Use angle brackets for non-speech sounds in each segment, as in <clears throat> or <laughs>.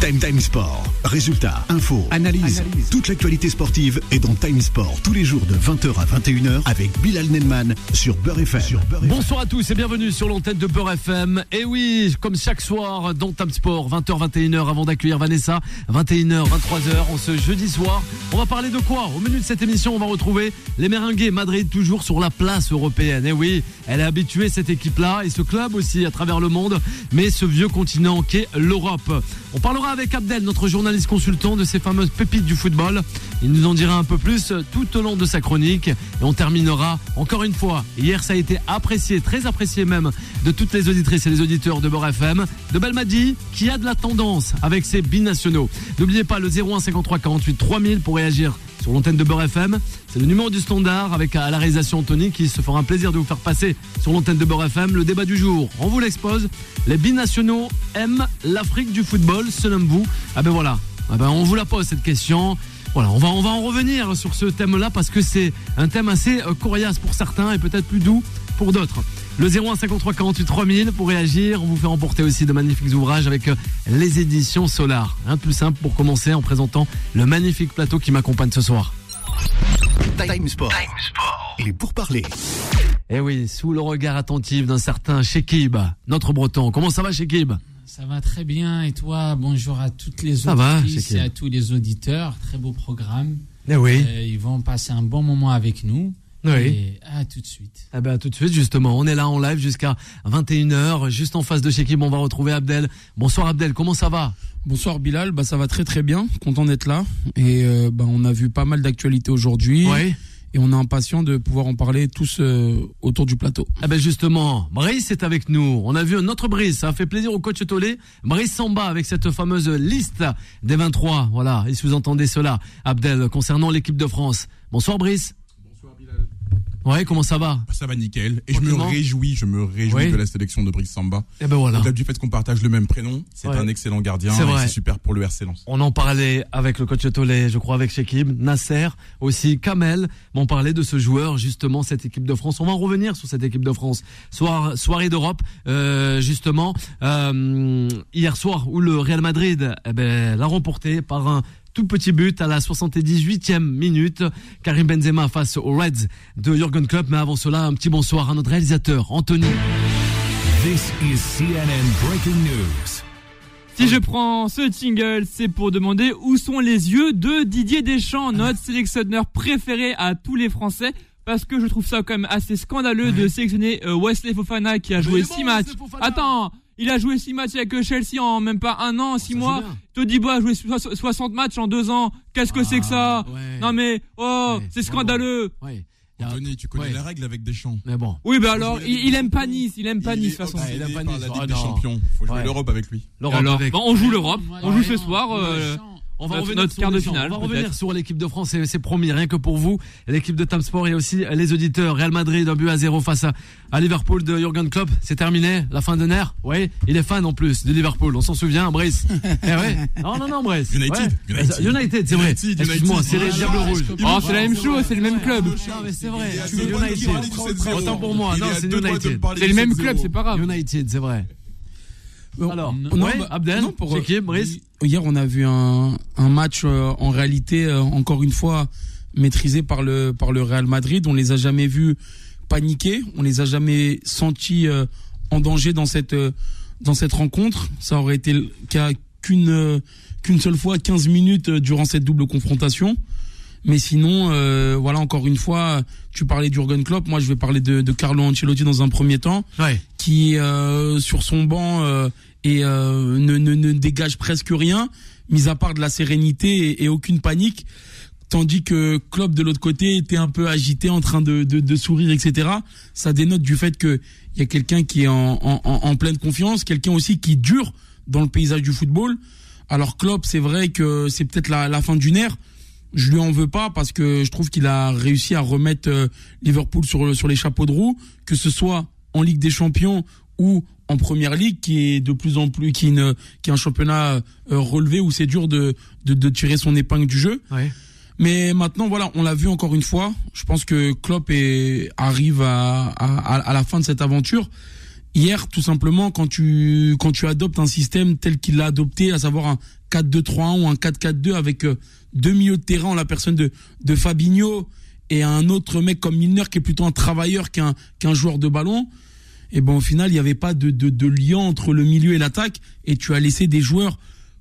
Time Time Sport. Résultats, infos, analyse. Toute l'actualité sportive est dans Time Sport tous les jours de 20h à 21h avec Bilal Nelman sur Beurre FM. Bonsoir à tous et bienvenue sur l'antenne de Beurre FM. Et oui, comme chaque soir dans Time Sport, 20h, 21h avant d'accueillir Vanessa, 21h, 23h en ce jeudi soir. On va parler de quoi? Au menu de cette émission, on va retrouver les Merengues Madrid toujours sur la place européenne. Et oui, elle est habituée cette équipe-là et ce club aussi à travers le monde, mais ce vieux continent qu'est l'Europe. On parlera avec Abdel, notre journaliste consultant, de ces fameuses pépites du football. Il nous en dira un peu plus tout au long de sa chronique. Et on terminera encore une fois. Hier, ça a été apprécié, très apprécié même, de toutes les auditrices et les auditeurs de Beurre FM, de Belmadi, qui a de la tendance avec ses binationaux. N'oubliez pas le 01 53 48 3000 pour réagir sur l'antenne de Beurre FM. C'est le numéro du standard avec à la réalisation Anthony qui se fera un plaisir de vous faire passer sur l'antenne de Beurre FM. Le débat du jour, on vous l'expose. Les binationaux aiment l'Afrique du football, selon vous Ah ben voilà, ah ben on vous la pose cette question. Voilà, on va, on va en revenir sur ce thème-là parce que c'est un thème assez euh, coriace pour certains et peut-être plus doux pour d'autres. Le 01 53 48 3000 pour réagir. On vous fait remporter aussi de magnifiques ouvrages avec euh, les éditions Solar. Un de plus simple pour commencer en présentant le magnifique plateau qui m'accompagne ce soir. Time Sport. Il est pour parler. Eh oui, sous le regard attentif d'un certain Shekib, notre breton. Comment ça va Shekib? Ça va très bien et toi Bonjour à toutes les Ça va, auditrices Shekib. et à tous les auditeurs. Très beau programme. Eh oui. Euh, ils vont passer un bon moment avec nous. Oui. Et à tout de suite. Eh ben tout de suite justement, on est là en live jusqu'à 21h, juste en face de Shekib, on va retrouver Abdel. Bonsoir Abdel, comment ça va? Bonsoir Bilal, bah ça va très très bien, content d'être là et euh, bah, on a vu pas mal d'actualités aujourd'hui Oui. et on est impatient de pouvoir en parler tous euh, autour du plateau. Eh ben justement, Brice est avec nous. On a vu un autre Brice, ça a fait plaisir au coach Tolé. Brice Samba avec cette fameuse liste des 23. Voilà, et si vous entendez cela, Abdel, concernant l'équipe de France. Bonsoir Brice. Ouais, comment ça va? Ça va nickel. Et je me réjouis, je me réjouis Oui. de la sélection de Brice Samba. Eh ben voilà. Au-delà du fait qu'on partage le même prénom, c'est Ouais. un excellent gardien C'est et vrai. c'est super pour le RC Lens. On en parlait avec le coach Tolé, je crois avec Shekib, Nasser, aussi Kamel. On parlait de ce joueur, justement, cette équipe de France. On va en revenir sur cette équipe de France. Soir, soirée d'Europe, euh, justement, euh, hier soir, où le Real Madrid eh ben, l'a remporté par un tout petit but à la 78e minute. Karim Benzema face aux Reds de Jurgen Klopp. Mais avant cela, un petit bonsoir à notre réalisateur, Anthony. This is CNN Breaking News. Si je prends ce jingle, c'est pour demander où sont les yeux de Didier Deschamps, notre sélectionneur préféré à tous les Français. Parce que je trouve ça quand même assez scandaleux de sélectionner euh, Wesley Fofana qui a joué il est 6 bon, matchs. Attends, il a joué 6 matchs avec euh, Chelsea en même pas un an, 6 ça mois. Todibo a joué so- 60 matchs en 2 ans. Qu'est-ce que c'est que ça Ah, ouais. Non mais, oh, Ouais, c'est ouais, scandaleux. Ouais. Il y a- Anthony, tu connais ouais. la règle avec Deschamps. Mais bon. Oui, bah alors, il, il des aime pas champions. Nice, il aime pas Il Nice est de toute façon. Ouais, il aime pas obsédé par Nice. la Ah, Ligue des non. Champions. Faut jouer Ouais. l'Europe avec lui. L'Europe Alors, avec- bah, on joue l'Europe, Moi, on joue ce soir. euh. On va Notre- revenir notre sur quart de les gens. finale, On va revenir peut-être. sur l'équipe de France, c'est c'est promis, rien que pour vous. L'équipe de Tam Sport et aussi les auditeurs. Real Madrid, un but à zéro face à, à Liverpool de Jurgen Klopp. C'est terminé, la fin de nerf. Oui, il est fan en plus de Liverpool. On s'en souvient, Brice. eh ouais. Non, non, non, Brice. United, Ouais. United. United, c'est vrai. Excuse-moi, c'est les Ah, Diables ah, Rouges. Oh, c'est la même chose, c'est le même club. Non, mais c'est vrai. United. parler du 7-0. Autant pour moi. Non, c'est United. C'est le même 7-0. club, c'est pas grave. United, c'est vrai. Alors, Non, ouais, bah, Abdel, non, pour, Shekib, Brice. Hier, on a vu un, un match euh, en réalité euh, encore une fois maîtrisé par le par le Real Madrid. On les a jamais vus paniquer, on les a jamais sentis euh, en danger dans cette euh, dans cette rencontre. Ça aurait été le cas qu'une euh, qu'une seule fois 15 minutes euh, durant cette double confrontation. Mais sinon, euh, voilà, encore une fois, tu parlais d'Urgen Klopp, moi je vais parler de, de Carlo Ancelotti dans un premier temps Ouais. qui euh, sur son banc euh, et euh, ne, ne, ne dégage presque rien, mis à part de la sérénité et, aucune panique, tandis que Klopp de l'autre côté était un peu agité, en train de, de, sourire, etc. Ça dénote du fait que il y a quelqu'un qui est en, en, pleine confiance, quelqu'un aussi qui dure dans le paysage du football. Alors Klopp, c'est vrai que c'est peut-être la, la fin d'une ère. Je lui en veux pas parce que je trouve qu'il a réussi à remettre euh, Liverpool sur sur les chapeaux de roue, que ce soit en Ligue des Champions ou en Première Ligue, qui est de plus en plus qui est, une- qui est un championnat euh, relevé où c'est dur de, de de tirer son épingle du jeu. Ouais. Mais maintenant, voilà, on l'a vu encore une fois. Je pense que Klopp est, arrive à, à, à la fin de cette aventure. hier, tout simplement, quand tu quand tu adoptes un système tel qu'il l'a adopté, à savoir un 4-2-3-1 ou un 4-4-2 avec euh, deux milieux de terrain en la personne de de Fabinho et un autre mec comme Milner qui est plutôt un travailleur qu'un qu'un joueur de ballon. Et ben au final, il n'y avait pas de, de de lien entre le milieu et l'attaque et tu as laissé des joueurs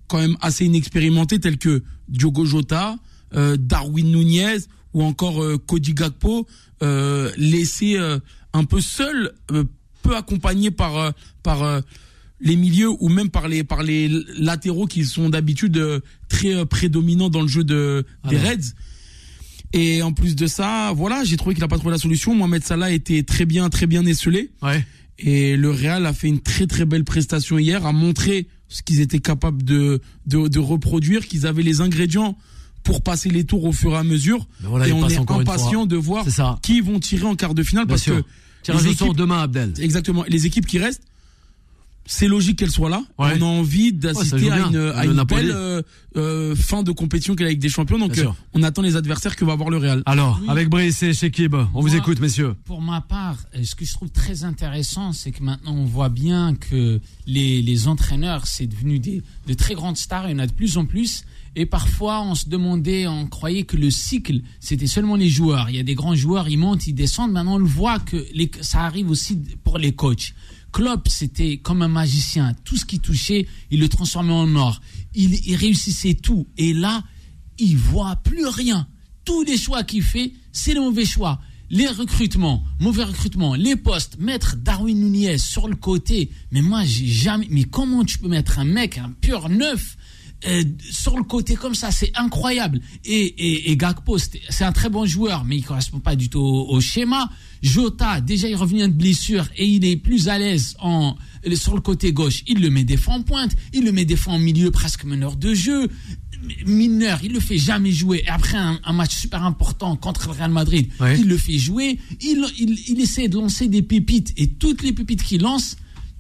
quand même assez inexpérimentés tels que Diogo Jota, euh, Darwin Nunez ou encore euh, Cody Gakpo euh, laissés un peu seuls, peu accompagnés par par les milieux ou même par les par les latéraux qui sont d'habitude très prédominants dans le jeu de des. Reds. Et en plus de ça, voilà, j'ai trouvé qu'il n'a pas trouvé la solution. Mohamed Salah était très bien, très bien esselé. Ouais. Et le Real a fait une très très belle prestation hier, a montré ce qu'ils étaient capables de, de, de reproduire, qu'ils avaient les ingrédients pour passer les tours au fur et à mesure. Voilà, et on est impatient de voir ça. qui vont tirer en quart de finale Bien parce sûr. que Tirage au sort demain, Abdel. exactement les équipes qui restent c'est logique qu'elles soient là. Ouais. On a envie d'assister à une, à une belle euh, euh, fin de compétition qu'est la Ligue des Champions. Donc euh, on attend les adversaires que va avoir le Real. Alors, Oui. avec Brice et Shekib, on vous écoute, messieurs. Pour ma part, ce que je trouve très intéressant, c'est que maintenant on voit bien que les, les entraîneurs, c'est devenu des, de très grandes stars, il y en a de plus en plus. Et parfois, on se demandait, on croyait que le cycle, c'était seulement les joueurs. Il y a des grands joueurs, ils montent, ils descendent. Maintenant, on le voit que les, ça arrive aussi pour les coachs. Klopp, c'était comme un magicien. Tout ce qu'il touchait, il le transformait en or. Il, réussissait tout. Et là, il voit plus rien. Tous les choix qu'il fait, c'est le mauvais choix. Les recrutements, mauvais recrutements, les postes, mettre Darwin Nunez sur le côté. Mais moi, j'ai jamais. Mais comment tu peux mettre un mec, un pur neuf, euh, sur le côté comme ça, c'est incroyable. Et, et, et Gakpo, c'est un très bon joueur, mais il correspond pas du tout au, au schéma. Jota, déjà il revient de blessure et il est plus à l'aise en sur le côté gauche. Il le met des fois en pointe, il le met des fois en milieu presque meneur de jeu. Mineur, il le fait jamais jouer. Et après un, un match super important contre le Real Madrid, il le fait jouer. Il, il, il essaie de lancer des pépites et toutes les pépites qu'il lance,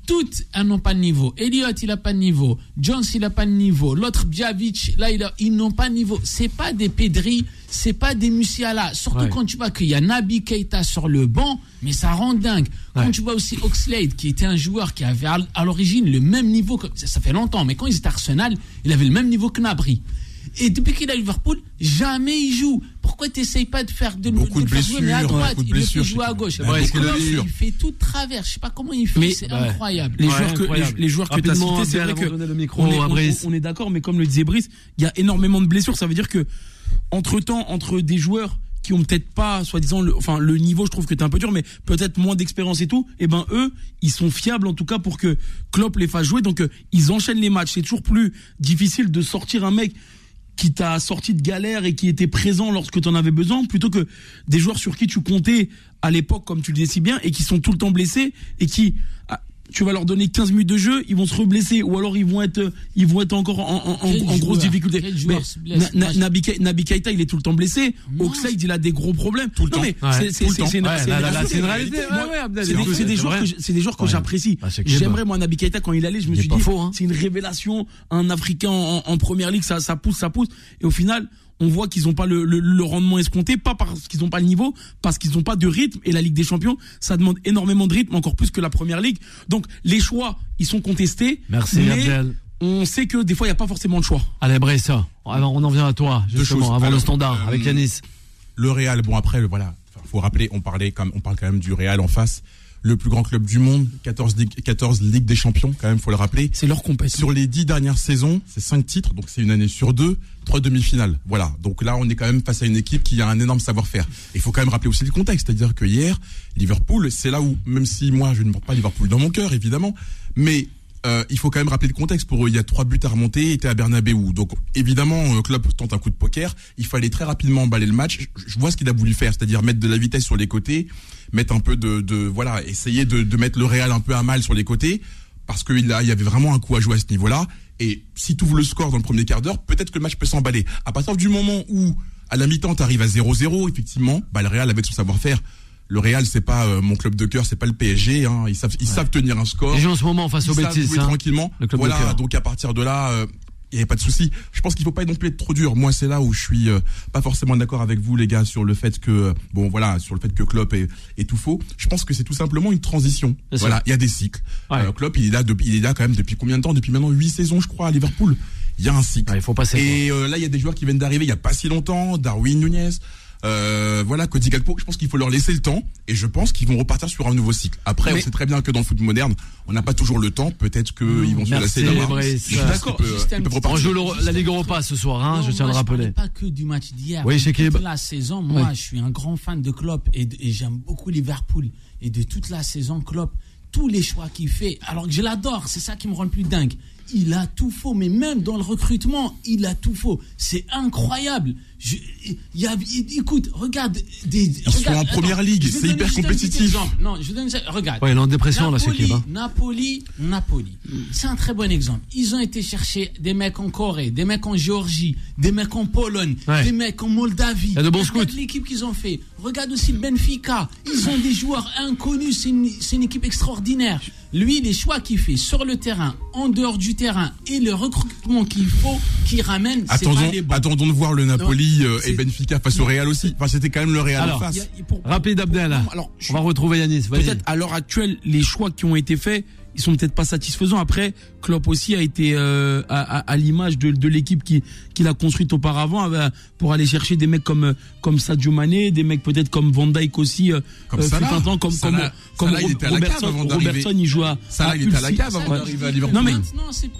toutes elles n'ont pas de niveau. Elliott, il a pas de niveau. Jones, il a pas de niveau. L'autre Bjavic, là, il a- ils n'ont pas de niveau. C'est pas des Pedri, c'est pas des Musiala. Surtout Ouais. quand tu vois qu'il y a Nabi Keita sur le banc, mais ça rend dingue. Quand tu vois aussi Oxlade, qui était un joueur qui avait à l'origine le même niveau que, ça, ça fait longtemps, mais quand il était à Arsenal, il avait le même niveau que Nabri. Et depuis qu'il est à Liverpool, jamais il joue. Pourquoi tu n'essayes pas de faire de, Beaucoup de de faire jouer, mais à blessures, droite, il le fait blessures, jouer à gauche. Blessures. il fait tout de travers? Je sais pas comment il fait, Mais- c'est Ouais. incroyable. Les Ouais, joueurs que les, les joueurs que tu as cités, c'est vrai que le micro on est, à on- Brice. on est d'accord, mais comme le disait Brice, il y a énormément de blessures. Ça veut dire que entre temps, entre des joueurs qui ont peut-être pas, soi-disant, le, enfin le niveau, je trouve que t'es un peu dur, mais peut-être moins d'expérience et tout. Et ben eux, ils sont fiables en tout cas pour que Klopp les fasse jouer. Donc euh, ils enchaînent les matchs. C'est toujours plus difficile de sortir un mec qui t'a sorti de galère et qui était présent lorsque tu en avais besoin, plutôt que des joueurs sur qui tu comptais à l'époque, comme tu le disais si bien, et qui sont tout le temps blessés et qui tu vas leur donner 15 minutes de jeu, ils vont se reblesser ou alors ils vont être ils vont être encore en, en- en- en grosse difficulté. Quel joueur Mais se blesse Na- Moi, Na- Naby Ke- Naby Keita, il est tout le temps blessé. Oxlade, il a des gros problèmes. Tout le temps. Mais Ouais, c'est une, Ouais, réalité. c'est Ouais, des- joueurs que j'- c'est des joueurs que Ouais. j'apprécie. Ah. J'aimerais moi Naby Keita quand il allait, je me suis dit hein. c'est une révélation, un Africain en, en première ligue, ça, ça pousse, ça pousse. Et au final, on voit qu'ils n'ont pas le, le- le rendement escompté, pas parce qu'ils n'ont pas le niveau, parce qu'ils n'ont pas de rythme. Et la Ligue des Champions, ça demande énormément de rythme, encore plus que la première ligue. Donc les choix, ils sont contestés. Merci, mais Abdel. On sait que des fois, il n'y a pas forcément de choix. Allez, alors, on en vient à toi, Deux justement, choses. avant le standard, euh, avec Yanis. Le Real, bon après, le- voilà, faut rappeler, on parlait comme, on parle quand même du Real en face, le plus grand club du monde, 14 ligues, 14 ligues des champions, quand même, faut le rappeler. C'est leur compétition. Sur les dix dernières saisons, c'est cinq titres, donc c'est une année sur deux, trois demi-finales. Voilà. Donc là, on est quand même face à une équipe qui a un énorme savoir-faire. Il faut quand même rappeler aussi le contexte, c'est-à-dire que hier, Liverpool, c'est là où, même si moi je ne porte pas Liverpool dans mon cœur, évidemment, mais euh, il faut quand même rappeler le contexte. Pour eux, il y a trois buts à remonter, était à Bernabeu. Donc évidemment, euh, Klopp tente un coup de poker. Il fallait très rapidement emballer le match. Je, vois ce qu'il a voulu faire, c'est-à-dire mettre de la vitesse sur les côtés, mettre un peu de, voilà, essayer de, mettre le Real un peu à mal sur les côtés, parce qu'il il y avait vraiment un coup à jouer à ce niveau-là. Et si tu ouvres le score dans le premier quart d'heure, peut-être que le match peut s'emballer. À partir du moment où à la mi-temps t'arrives à 0-0, effectivement, bah le Real avec son savoir-faire. Le Real, c'est pas euh, mon club de cœur, c'est pas le PSG. Hein. Ils savent, ils savent tenir un score. Jouent en ce moment face bêtises. jouer hein. tranquillement. le club de voilà. Donc à partir de là, euh, il n'y avait pas de souci. Je pense qu'il faut pas non plus être trop dur. Moi, c'est là où je suis euh, pas forcément d'accord avec vous, les gars, sur le fait que, euh, bon, voilà, sur le fait que Klopp est, est tout faux. Je pense que c'est tout simplement une transition. Bien voilà, il y a des cycles. Ouais. Euh, Klopp, il est là, depuis, il est là quand même depuis combien de temps? Depuis maintenant huit saisons, je crois, à Liverpool. Il y a un cycle. Ouais, il faut passer. Et euh, là, il y a des joueurs qui viennent d'arriver il y a pas si longtemps, Darwin Nunez. Euh, voilà, Cody Gakpo, je pense qu'il faut leur laisser le temps et je pense qu'ils vont repartir sur un nouveau cycle. Après, Mais- on sait très bien que dans le foot moderne, on n'a pas toujours le temps. Peut-être qu'ils vont se lasser d'avoir. Je suis d'accord. On joue la Ligue Europa ce soir, hein, Non, je tiens à le rappeler. pas que du match d'hier. Oui, chez Toute la saison, moi, je suis un grand fan de Klopp et j'aime beaucoup Liverpool. Et de toute la saison, Klopp, tous les choix qu'il fait, alors que je l'adore, c'est ça qui me rend le plus dingue. Il a tout faux, mais même dans le recrutement, il a tout faux. C'est incroyable. Je, y a, écoute, regarde. Des, Ils sont en première ligue, c'est hyper compétitif. Non, je donne ça. Regarde. Ouais, il est en dépression, là, Napoli, Kib, hein. Napoli, Napoli. C'est un très bon exemple. Ils ont été chercher des mecs en Corée, des mecs en Géorgie, des mecs en Pologne, Ouais. des mecs en Moldavie. Il y a de bons Regarde scouts. l'équipe qu'ils ont fait. Regarde aussi le Benfica. Ils ont des joueurs inconnus. C'est une, c'est une équipe extraordinaire. Lui, les choix qu'il fait sur le terrain, en dehors du terrain et le recrutement qu'il faut, qu'il ramène, c'est Attendons, pas les bons. attendons de voir le Napoli Non, euh, et Benfica face au Real aussi. Enfin, c'était quand même le Real Alors, en face. a- pour- Rapide Abdel. Alors, je- On va retrouver Yanis. Peut-être à l'heure actuelle, les choix qui ont été faits, ils sont peut-être pas satisfaisants. Après, Klopp aussi a été euh, à, à- à l'image de, de l'équipe qui qu'il a construite auparavant euh, pour aller chercher des mecs comme euh, comme Sadio Mané, des mecs peut-être comme Van Dijk aussi. euh, Comme euh, un temps, comme Salah- comme Salah, il cave Robertson. avant. Robertson, il joue à, Salah, à il était à la cave avant d'arriver à Liverpool. Non mais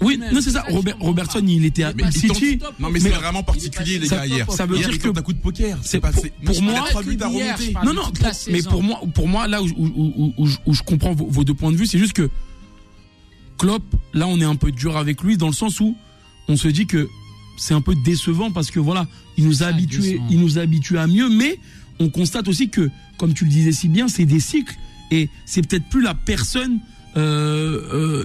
oui, non c'est ça. Robert, Robertson, il était à passé City. Non mais Mais- c'est vraiment particulier les Ça- gars hier. ça veut Hier, dire que- un coup de poker. c'est pas pour- mais moi-. Non, non, mais pour moi, pour moi, là où, je- comprends vos deux points de vue, c'est juste que Klopp, là, on est un peu dur avec lui dans le sens où on se dit que c'est un peu décevant parce que voilà, il nous a Ça, habitués, il nous a habitués à mieux, mais on constate aussi que, comme tu le disais si bien, c'est des cycles et c'est peut-être plus la personne, euh, euh,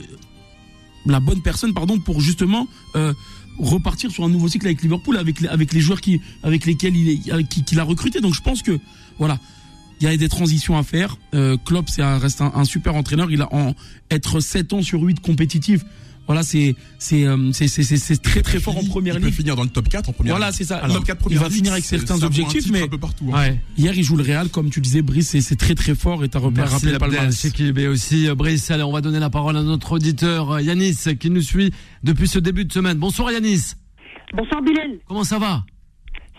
la bonne personne, pardon, pour justement euh, repartir sur un nouveau cycle avec Liverpool, avec les, avec les joueurs qui, avec lesquels il est, qui- a recruté. Donc je pense que voilà, il y a des transitions à faire. Euh, Klopp, c'est un, reste un, un super entraîneur. Il a en être 7 ans sur 8 compétitif. Voilà, c'est c'est euh, c'est c'est c'est- c'est très très fort en Il- première il peut ligue. finir dans le top 4 en première Voilà, c'est ça. Alors, top 4 il va ligue, finir avec certains objectifs, mais un peu partout. hein. Ouais. hier il joue le Real, comme tu disais, Brice, c'est c'est très très fort et t'as rappelé le palmarès. c'est qui et aussi euh, Brice. Allez, on va donner la parole à notre auditeur euh, Yanis qui nous suit depuis ce début de semaine. Bonsoir Yanis. Bonsoir Bilal, Comment ça va?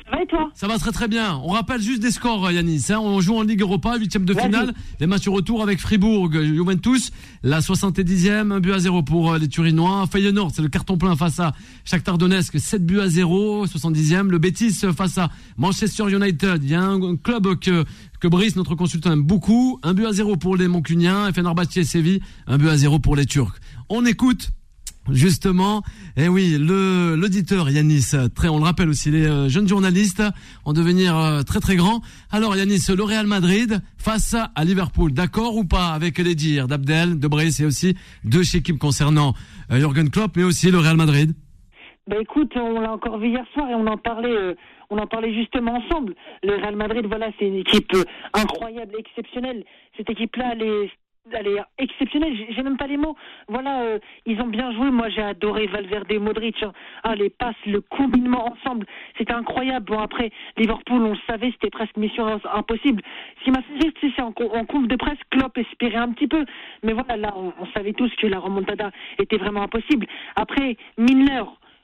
Ça va et toi Ça va très très bien. On rappelle juste des scores, euh, Yanis. hein. On joue en Ligue Europa, huitième de finale. Les matchs retour avec Fribourg, euh, Juventus. La 70e, un but à zéro pour euh, les Turinois. Feyenoord, c'est le carton plein face à Shakhtar Donetsk, 7 buts à 0, 70e. Le Betis face à Manchester United. Il y a un club que que Brice, notre consultant, aime beaucoup. Un but à zéro pour les Moncuniens. Et Fenerbahçe et Séville, un but à zéro pour les Turcs. On écoute Justement, et oui, le l'auditeur Yanis, très, on le rappelle aussi, les euh, jeunes journalistes en devenir euh, très très grands. Alors Yanis, le Real Madrid face à Liverpool, d'accord ou pas avec les dires d'Abdel, de Brice et aussi de équipes concernant euh, Jürgen Klopp, mais aussi le Real Madrid? Bah écoute, on l'a encore vu hier soir et on en parlait, euh, on en parlait justement ensemble. Le Real Madrid, voilà, c'est une équipe euh, incroyable, exceptionnelle. Cette équipe-là, elle est, elle est exceptionnelle. J'ai- même pas les mots. Voilà, euh, ils ont bien joué. Moi, j'ai adoré Valverde, et Modric. hein. Ah, les passes, le combinement ensemble, c'était incroyable. Bon après, Liverpool, on le savait, c'était presque mission impossible. Ce qui m'a fait c'est en, en de presse, Klopp espérait un petit peu, mais voilà, là, on, on savait tous que la remontada était vraiment impossible. Après, Milner.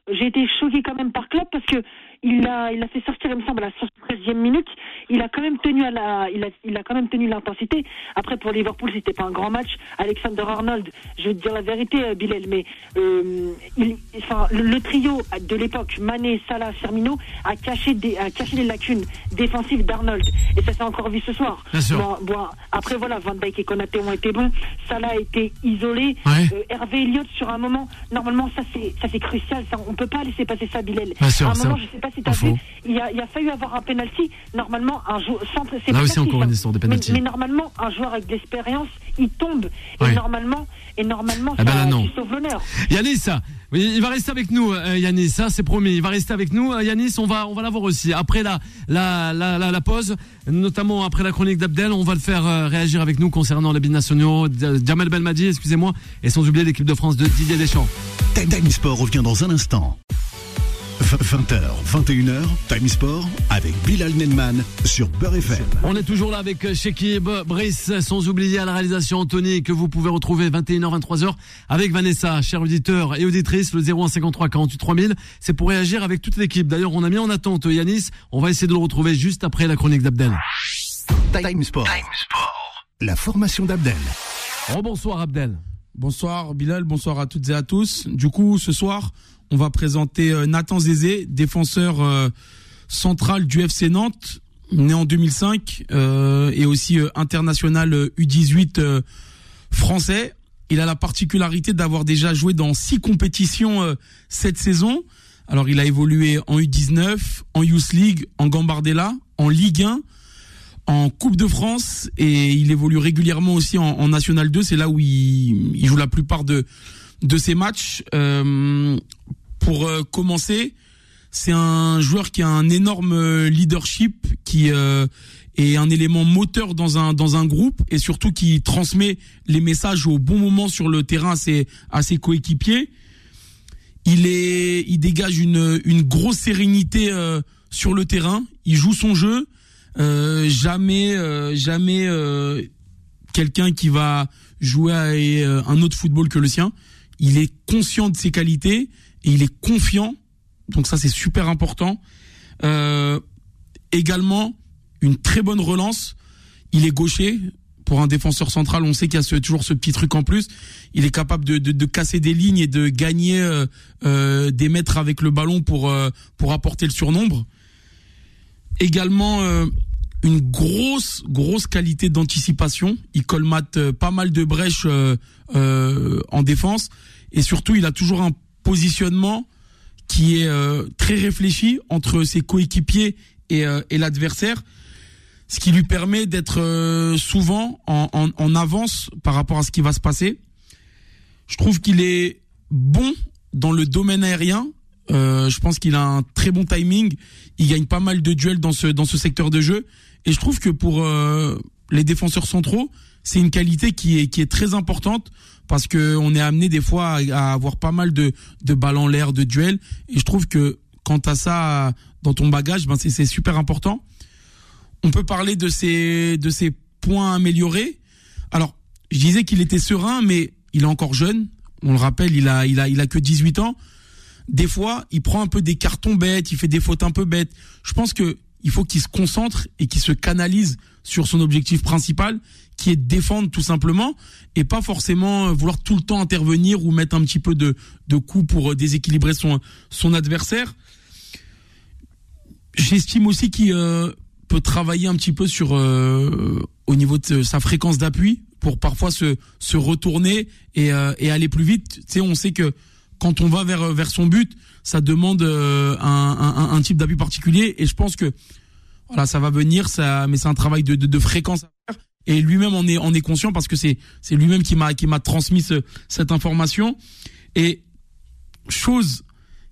J'ai été choqué quand même par Klopp parce que il a, il a fait sortir, il me semble, à la 73e minute. Il a quand même tenu à la, il a, il a quand même tenu l'intensité. Après, pour Liverpool, c'était pas un grand match. Alexander Arnold, je vais te dire la vérité, euh, Bilal, mais euh, il, enfin, le, le trio de l'époque, Mané, Salah, Firmino, a caché des, a caché les lacunes défensives d'Arnold. Et ça s'est encore vu ce soir. Bien sûr. Bon, bon, après, voilà, Van Dijk et Konaté ont été bons. Salah a été isolé. Ouais. Euh, Hervé Elliott sur un moment, normalement ça c'est ça c'est crucial, ça on peut pas laisser passer ça Bilal. Bien sûr, à un ça, moment je sais pas si t'as vu, il y a, il a fallu avoir un penalty. Normalement un joueur centre c'est Là aussi, encore ça. une histoire de penalty. Mais, mais normalement un joueur avec de l'expérience, il tombe Ouais. et normalement et normalement Eh ben ça là, non. tu sauves l'honneur. Yanis, oui, il va rester avec nous, euh, Yanis, ça c'est promis. Il va rester avec nous, Euh, Yanis. On va, on va l'avoir aussi après la, la, la, la, la pause, notamment après la chronique d'Abdel. On va le faire euh, réagir avec nous concernant les binationaux, Jamel Belmadi, excusez-moi, et sans oublier l'équipe de France de Didier Deschamps. Time Sport revient dans un instant. 20h, 21h, Time Sport avec Bilal Nenman sur Beurre FM. On est toujours là avec euh, Shekib, Brice, sans oublier à la réalisation Anthony que vous pouvez retrouver 21h, 23h avec Vanessa, chers auditeurs et auditrices, le 0153 48 3000. C'est pour réagir avec toute l'équipe. D'ailleurs, on a mis en attente Yanis. On va essayer de le retrouver juste après la chronique d'Abdel. Time Sport. La formation d'Abdel. Oh, bonsoir Abdel. Bonsoir Bilal, bonsoir à toutes et à tous. Du coup, ce soir, on va présenter euh, Nathan Zézé, défenseur euh, central du FC Nantes, né en 2005 euh, et aussi international U18 français. Il a la particularité d'avoir déjà joué dans six compétitions cette saison. Alors, il a évolué en U19, en Youth League, en Gambardella, en Ligue 1, en Coupe de France et il évolue régulièrement aussi en, National 2. C'est là où il, joue la plupart de de ses matchs. Euh, pour euh, commencer, c'est un joueur qui a un énorme euh, leadership, qui est un élément moteur dans un dans un groupe et surtout qui transmet les messages au bon moment sur le terrain à ses à ses coéquipiers. Il est il dégage une une grosse sérénité sur le terrain. Il joue son jeu. Jamais jamais quelqu'un qui va jouer à un autre football que le sien. Il est conscient de ses qualités et il est confiant. Donc ça c'est super important. Euh, également une très bonne relance. Il est gaucher. Pour un défenseur central, on sait qu'il y a toujours ce petit truc en plus. Il est capable de, de, casser des lignes et de gagner euh, euh des mètres avec le ballon pour euh, pour apporter le surnombre. Également euh, une grosse grosse qualité d'anticipation. Il colmate pas mal de brèches en défense et surtout il a toujours un positionnement qui est euh, très réfléchi entre ses coéquipiers et, euh, l'adversaire, ce qui lui permet d'être euh, souvent en, en, en, avance par rapport à ce qui va se passer. Je trouve qu'il est bon dans le domaine aérien. Je pense qu'il a un très bon timing. Il gagne pas mal de duels dans ce dans ce secteur de jeu. Et je trouve que pour les défenseurs centraux, c'est une qualité qui est qui est très importante parce que on est amené des fois à, avoir pas mal de de balles en l'air, de duels. Et je trouve que quand t'as ça dans ton bagage, ben c'est super important. On peut parler de ces de ces points améliorés. Alors, je disais qu'il était serein, mais il est encore jeune. On le rappelle, il a il a il a que 18 ans. Des fois, il prend un peu des cartons bêtes, il fait des fautes un peu bêtes. Je pense que il faut qu'il se concentre et qu'il se canalise sur son objectif principal, qui est de défendre tout simplement et pas forcément euh, vouloir tout le temps intervenir ou mettre un petit peu de, de coups pour euh, déséquilibrer son, son adversaire. J'estime aussi qu'il euh, peut travailler un petit peu sur au niveau de sa fréquence d'appui pour parfois se, se retourner et, et aller plus vite. Tu sais, on sait que quand on va vers vers son but, ça demande un, un, un type d'appui particulier. Et je pense que voilà, ça va venir, ça, mais c'est un travail de, de, fréquence et lui-même en est en est conscient parce que c'est c'est lui-même qui m'a qui m'a transmis cette information. Et chose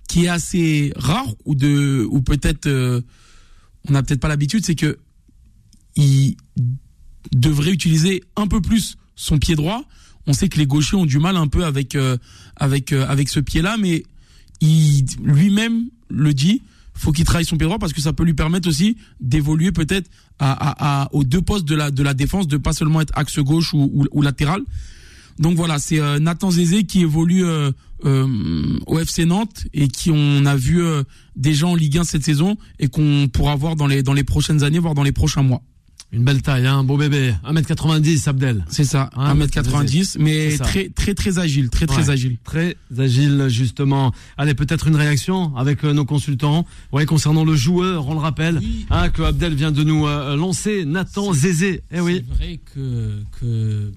qui est assez rare ou de ou peut-être euh, on n'a peut-être pas l'habitude c'est que il devrait utiliser un peu plus son pied droit on sait que les gauchers ont du mal un peu avec euh, avec euh, avec ce pied là mais il lui-même le dit faut qu'il travaille son pied droit parce que ça peut lui permettre aussi d'évoluer peut-être aux deux postes de la de la défense, de pas seulement être axe gauche ou, latéral. Donc voilà, c'est euh, Nathan Zézé qui évolue au FC Nantes et qui on a vu déjà en Ligue 1 cette saison et qu'on pourra voir dans les dans les prochaines années, voire dans les prochains mois. Une belle taille, un hein, beau bébé. 1m90, Abdel. C'est ça, 1m90, mais très, très, très agile, très, très agile. Très agile, justement. Allez, peut-être une réaction avec euh, nos consultants. Ouais, concernant le joueur, on le rappelle, hein, que Abdel vient de nous euh, lancer, Nathan Zézé. Eh oui. C'est vrai que, que,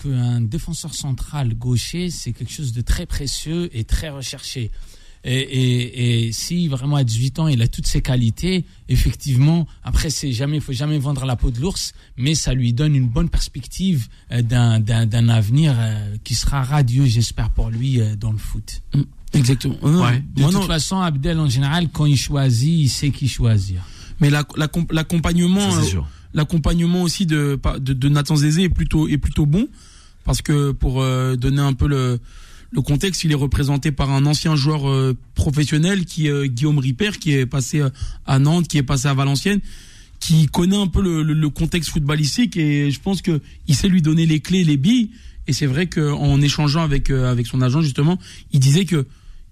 qu'un défenseur central gaucher, c'est quelque chose de très précieux et très recherché. Et, et, et, si vraiment à 18 ans il a toutes ses qualités, effectivement, après c'est jamais, faut jamais vendre la peau de l'ours, mais ça lui donne une bonne perspective euh, d'un d'un avenir euh, qui sera radieux, j'espère pour lui euh, dans le foot. Mm, exactement. Ouais. De toute façon, Abdel en général, quand il choisit, il sait qui choisir. Mais l'accompagnement, l'accompagnement aussi de, de, de Nathan Zézé est plutôt est plutôt bon parce que pour donner un peu le le contexte, il est représenté par un ancien joueur euh, professionnel qui est euh, Guillaume Ripper, qui est passé euh, à Nantes, qui est passé à Valenciennes, qui connaît un peu le, le- le contexte footballistique et je pense que il sait lui donner les clés, les billes. Et c'est vrai qu'en échangeant avec euh, avec son agent justement, il disait que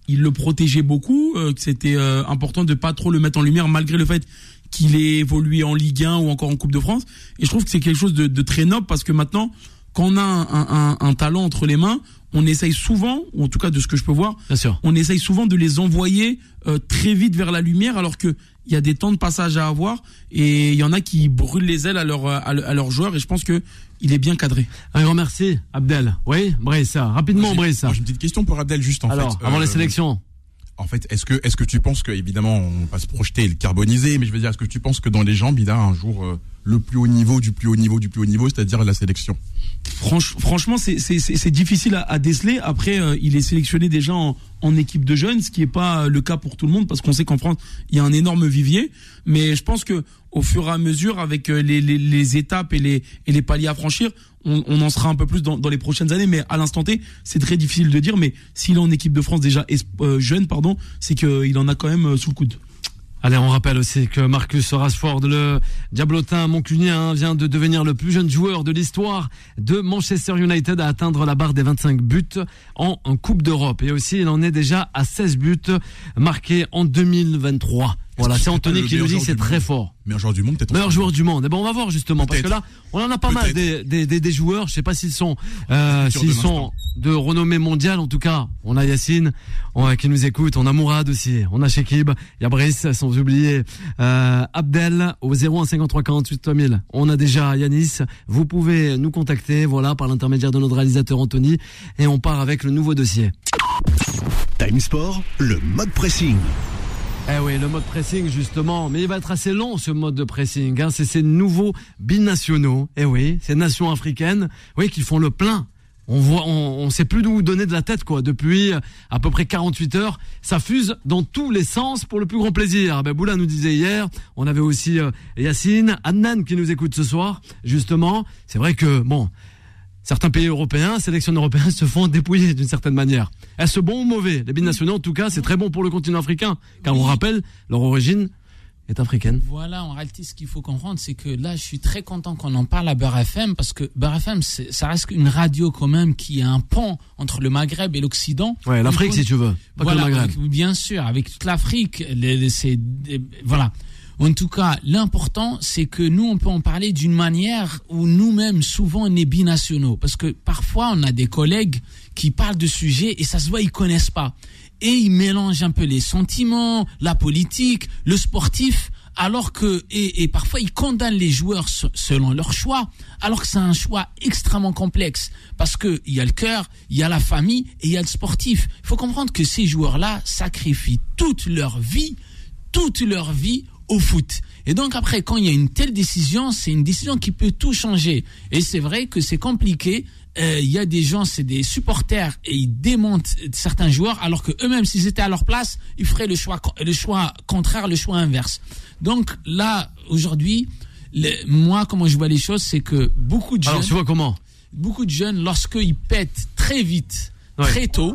il le protégeait beaucoup, que c'était important de pas trop le mettre en lumière malgré le fait qu'il ait évolué en Ligue 1 ou encore en Coupe de France. Et je trouve que c'est quelque chose de, de très noble parce que maintenant, quand on a un, un- un- un talent entre les mains, on essaye souvent, ou en tout cas de ce que je peux voir, Bien sûr. on essaye souvent de les envoyer euh, très vite vers la lumière alors que il y a des temps de passage à avoir et il y en a qui brûlent les ailes à leurs à, le- à leurs joueurs et je pense que il est bien cadré. Un grand merci, Abdel. Oui, Bressa. Rapidement, Bressa. J'ai une petite question pour Abdel juste en Alors, fait. avant la Euh, sélection. En fait, est-ce que tu penses que évidemment on va se projeter et le carboniser, mais je veux dire, est-ce que tu penses que dans les jambes il a un jour euh, le plus haut niveau du plus haut niveau du plus haut niveau, c'est-à-dire la sélection Franch- franchement, c'est- difficile à, déceler. Après, euh, il est sélectionné déjà en, en équipe de jeunes, ce qui n'est pas le cas pour tout le monde, parce qu'on sait qu'en France, il y a un énorme vivier. Mais je pense que au fur et à mesure, avec euh, les, étapes et les paliers à franchir, on, en sera un peu plus dans, les prochaines années. Mais à l'instant T, c'est très difficile de dire. Mais s'il est en équipe de France déjà euh, jeune, pardon, c'est qu'il en a quand même euh, sous le coude. Allez, on rappelle aussi que Marcus Rashford, le diablotin moncunien, vient de devenir le plus jeune joueur de l'histoire de Manchester United à atteindre la barre des 25 buts en Coupe d'Europe. Et aussi, il en est déjà à 16 buts marqués en 2023. Voilà, c'est Anthony qui nous dit c'est très fort. Meilleur joueur du monde, peut-être. Meilleur joueur du monde. Et ben on va voir justement parce que là, on en a pas mal des, des, des, des joueurs. Je sais pas s'ils sont euh, s'ils de sont de renommée mondiale. En tout cas, on a Yacine on a, qui nous écoute. On a Mourad aussi. On a Shekib. Il y a Brice sans oublier euh, Abdel au 01 53 48 3000. On a déjà Yanis. Vous pouvez nous contacter. Voilà par l'intermédiaire de notre réalisateur Anthony et on part avec le nouveau dossier. Time Sport, le mode pressing. Eh oui, le mode pressing justement, mais il va être assez long ce mode de pressing. Hein. C'est ces nouveaux binationaux. Eh oui, ces nations africaines, oui, qui font le plein. On voit, on, on sait plus d'où donner de la tête quoi. Depuis euh, à peu près 48 heures, ça fuse dans tous les sens pour le plus grand plaisir. Ben Boula nous disait hier, on avait aussi euh, Yacine, Adnan qui nous écoute ce soir. Justement, c'est vrai que bon, certains pays européens, sélections européennes se font dépouiller d'une certaine manière. Est-ce bon ou mauvais? Les binationaux, en tout cas, c'est très bon pour le continent africain, car on rappelle, leur origine est africaine. Voilà, en réalité, ce qu'il faut comprendre, c'est que là, je suis très content qu'on en parle à Beurre FM parce que Beurre FM, ça reste une radio quand même qui a un pont entre le Maghreb et l'Occident. Ouais, l'Afrique, si tu veux, pas voilà, que le Maghreb. avec- bien sûr, avec toute l'Afrique, les- voilà. En tout cas, l'important, c'est que nous, on peut en parler d'une manière où nous-mêmes, souvent, on est binationaux. Parce que parfois, on a des collègues qui parlent de sujets et ça se voit, ils connaissent pas. Et ils mélangent un peu les sentiments, la politique, le sportif, alors que, et, parfois, ils condamnent les joueurs se- selon leur choix, alors que c'est un choix extrêmement complexe. Parce que il y a le cœur, il y a la famille et il y a le sportif. Il faut comprendre que ces joueurs-là sacrifient toute leur vie, toute leur vie au foot. Et donc après, quand il y a une telle décision, c'est une décision qui peut tout changer. Et c'est vrai que c'est compliqué. Euh, Il y a des gens, c'est des supporters et ils démontent certains joueurs, alors que eux-mêmes, s'ils étaient à leur place, ils feraient le choix, le choix contraire, le choix inverse. Donc là, aujourd'hui, moi, comment je vois les choses, c'est que beaucoup de jeunes Alors, tu vois comment? Beaucoup de jeunes, lorsqu'ils pètent très vite, Ouais. très tôt,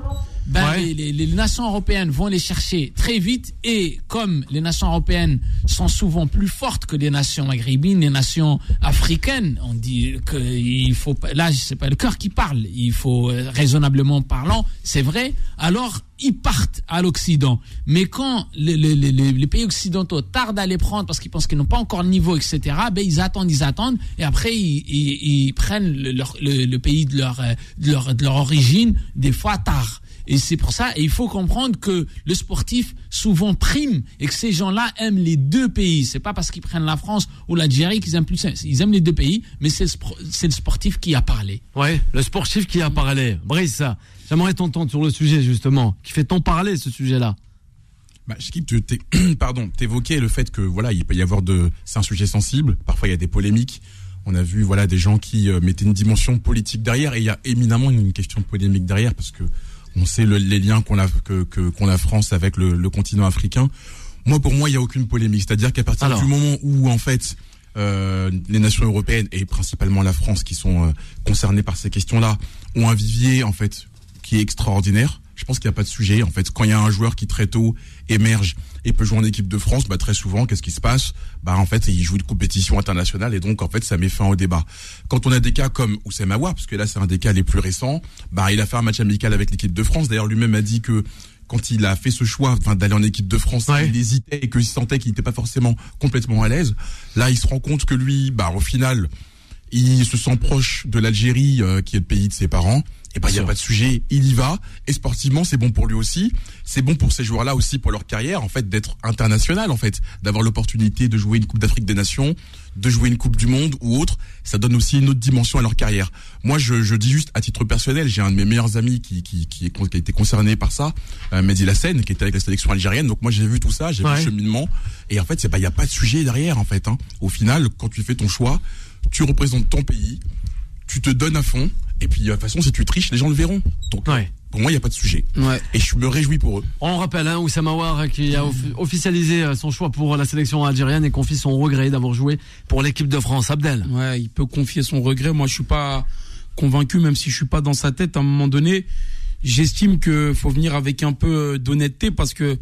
ben Ouais. les, les- les nations européennes vont les chercher très vite. Et comme les nations européennes sont souvent plus fortes que les nations maghrébines, les nations africaines, on dit qu'il faut pas, là, c'est pas le cœur qui parle, il faut euh, raisonnablement parlant, c'est vrai. Alors, ils partent à l'Occident. Mais quand les, les- les- les- pays occidentaux tardent à les prendre parce qu'ils pensent qu'ils n'ont pas encore le niveau, etc., ben ils attendent, ils attendent, et après ils, ils- ils prennent le, leur- le- le pays de leur, euh, de leur de leur origine des fois tard. Et c'est pour ça, et il faut comprendre que le sportif souvent prime et que ces gens-là aiment les deux pays. C'est pas parce qu'ils prennent la France ou l'Algérie qu'ils aiment plus. Ils aiment les deux pays, mais c'est le, sportif qui a parlé. Ouais, le sportif qui a parlé. Brice, j'aimerais t'entendre sur le sujet justement, qui fait tant parler ce sujet-là. Bah, Shkip, tu t'es- <clears throat> pardon, t'évoquais le fait que voilà, il peut y avoir de, c'est un sujet sensible. Parfois, il y a des polémiques. On a vu voilà des gens qui euh, mettaient une dimension politique derrière, et il y a éminemment une question polémique derrière parce que on sait le- les liens qu'on a que que- qu'on a France avec le, le continent africain. Moi, pour moi, il y a aucune polémique. C'est-à-dire qu'à partir Alors. du moment où en fait euh, les nations européennes et principalement la France qui sont euh, concernées par ces questions-là ont un vivier en fait qui est extraordinaire. Je pense qu'il n'y a pas de sujet. En fait, quand il y a un joueur qui très tôt émerge et peut jouer en équipe de France, bah très souvent, qu'est-ce qui se passe? Bah en fait, il joue une compétition internationale et donc en fait, ça met fin au débat. Quand on a des cas comme Oussem Aouar, parce que là c'est un des cas les plus récents, bah il a fait un match amical avec l'équipe de France. D'ailleurs, lui-même a dit que quand il a fait ce choix enfin, d'aller en équipe de France, Ouais. il hésitait et qu'il sentait qu'il n'était pas forcément complètement à l'aise. Là, il se rend compte que lui, bah au final, il se sent proche de l'Algérie, euh, qui est le pays de ses parents. Et ben, il y a pas de sujet, il y va. Et sportivement, c'est bon pour lui aussi. C'est bon pour ces joueurs-là aussi pour leur carrière, en fait, d'être international, en fait, d'avoir l'opportunité de jouer une Coupe d'Afrique des Nations, de jouer une Coupe du Monde ou autre. Ça donne aussi une autre dimension à leur carrière. Moi, je, je dis juste à titre personnel, j'ai un de mes meilleurs amis qui qui qui, est, qui a été concerné par ça, euh, Mehdi Lassène, qui était avec la sélection algérienne. Donc moi, j'ai vu tout ça, j'ai vu le cheminement. Et en fait, c'est pas, il y a pas de sujet derrière, en fait. Hein. Au final, quand tu fais ton choix, tu représentes ton pays, tu te donnes à fond. Et puis, de toute façon, si tu triches, les gens le verront. Donc, Ouais. pour moi, il n'y a pas de sujet. Ouais. Et je me réjouis pour eux. On rappelle, hein, Oussama Aouar qui a offi- officialisé euh, son choix pour la sélection algérienne et confie son regret d'avoir joué pour l'équipe de France. Abdel. Ouais, il peut confier son regret. Moi, je suis pas convaincu, même si je suis pas dans sa tête. À un moment donné, j'estime que faut venir avec un peu d'honnêteté parce que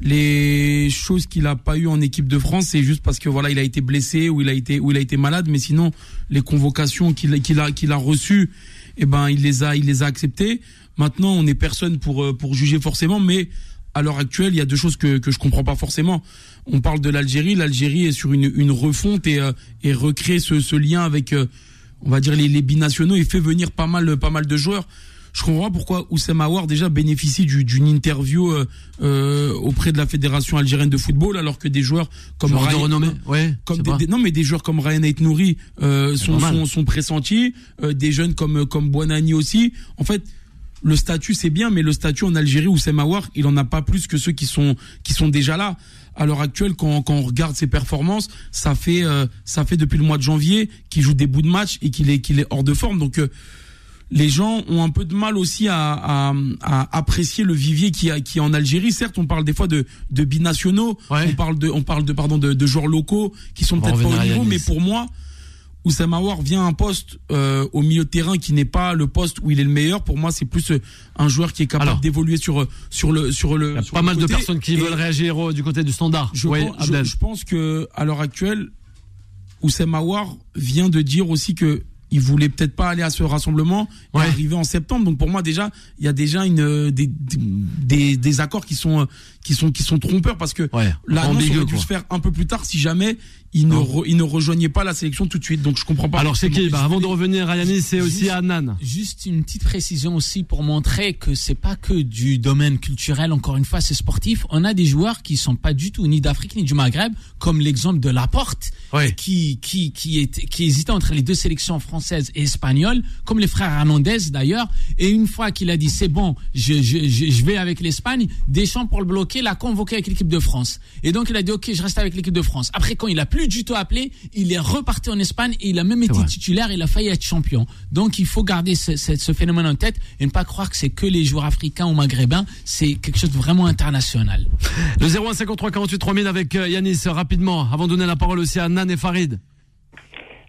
les choses qu'il a pas eu en équipe de France, c'est juste parce que voilà, il a été blessé ou il a été ou il a été malade. Mais sinon, les convocations qu'il qu'il a qu'il a reçues, eh ben, il les a il les a acceptées. Maintenant, on n'est personne pour euh, pour juger forcément, mais à l'heure actuelle, il y a deux choses que que je comprends pas forcément. On parle de l'Algérie, l'Algérie est sur une une refonte et euh, et recrée ce ce lien avec euh, on va dire les, les binationaux et fait venir pas mal pas mal de joueurs. Je comprends pourquoi Oussem Aouar déjà bénéficie du- d'une interview euh, euh, auprès de la fédération algérienne de football alors que des joueurs comme de Ryan- renommée. Ouais. comme je sais des, pas. des- non mais des joueurs comme Ryan Ait Nouri euh, sont, sont sont pressentis euh, des jeunes comme comme Buonani aussi en fait le statut c'est bien mais le statut en Algérie ou Aouar il en a pas plus que ceux qui sont qui sont déjà là à l'heure actuelle quand quand on regarde ses performances ça fait euh, ça fait depuis le mois de janvier qu'il joue des bouts de match et qu'il est qu'il est hors de forme donc euh, les gens ont un peu de mal aussi à, à, à apprécier le vivier qui a qui est en Algérie. Certes, on parle des fois de, de binationaux, Ouais. on parle de on parle de pardon de, de joueurs locaux qui sont peut-être pas au niveau, mais pour moi, Oussam Aouar vient à un poste euh, au milieu de terrain qui n'est pas le poste où il est le meilleur. Pour moi, c'est plus euh, un joueur qui est capable d'évoluer sur euh, sur le sur le. Il y a sur pas mal de personnes qui Et- veulent réagir au- du côté du standard. je, oui, pense, je- pense que à l'heure actuelle, Oussem Aouar vient de dire aussi que il voulait peut-être pas aller à ce rassemblement et Ouais. arriver en septembre. Donc pour moi déjà, il y a déjà une euh, des, des, des accords qui sont euh, qui sont qui sont trompeurs parce que Ouais. l'annonce aurait dû quoi. se faire un peu plus tard si jamais il ne re- il ne rejoignait pas la sélection tout de suite. Donc je comprends pas. Alors c'est qui? Bah, Avant de revenir à Yanis, c'est aussi Juste- Annan. Juste une petite précision aussi pour montrer que c'est pas que du domaine culturel. Encore une fois, c'est sportif. On a des joueurs qui sont pas du tout ni d'Afrique ni du Maghreb, comme l'exemple de Laporte, qui qui qui est qui hésitait entre les deux sélections françaises et espagnoles, comme les frères Hernandez d'ailleurs. Et une fois qu'il a dit c'est bon, je je je, je vais avec l'Espagne, Deschamps pour le bloquer l'a convoqué avec l'équipe de France. Et donc il a dit ok, je reste avec l'équipe de France. Après quand il a plus du tout appelé, il est reparti en Espagne et il a même été titulaire, il a failli être champion. Donc il faut garder ce, ce- ce phénomène en tête et ne pas croire que c'est que les joueurs africains ou maghrébins, c'est quelque chose de vraiment international. Le 0153 48 3000 avec euh, Yanis rapidement. Avant de donner la parole aussi à Annan et Farid.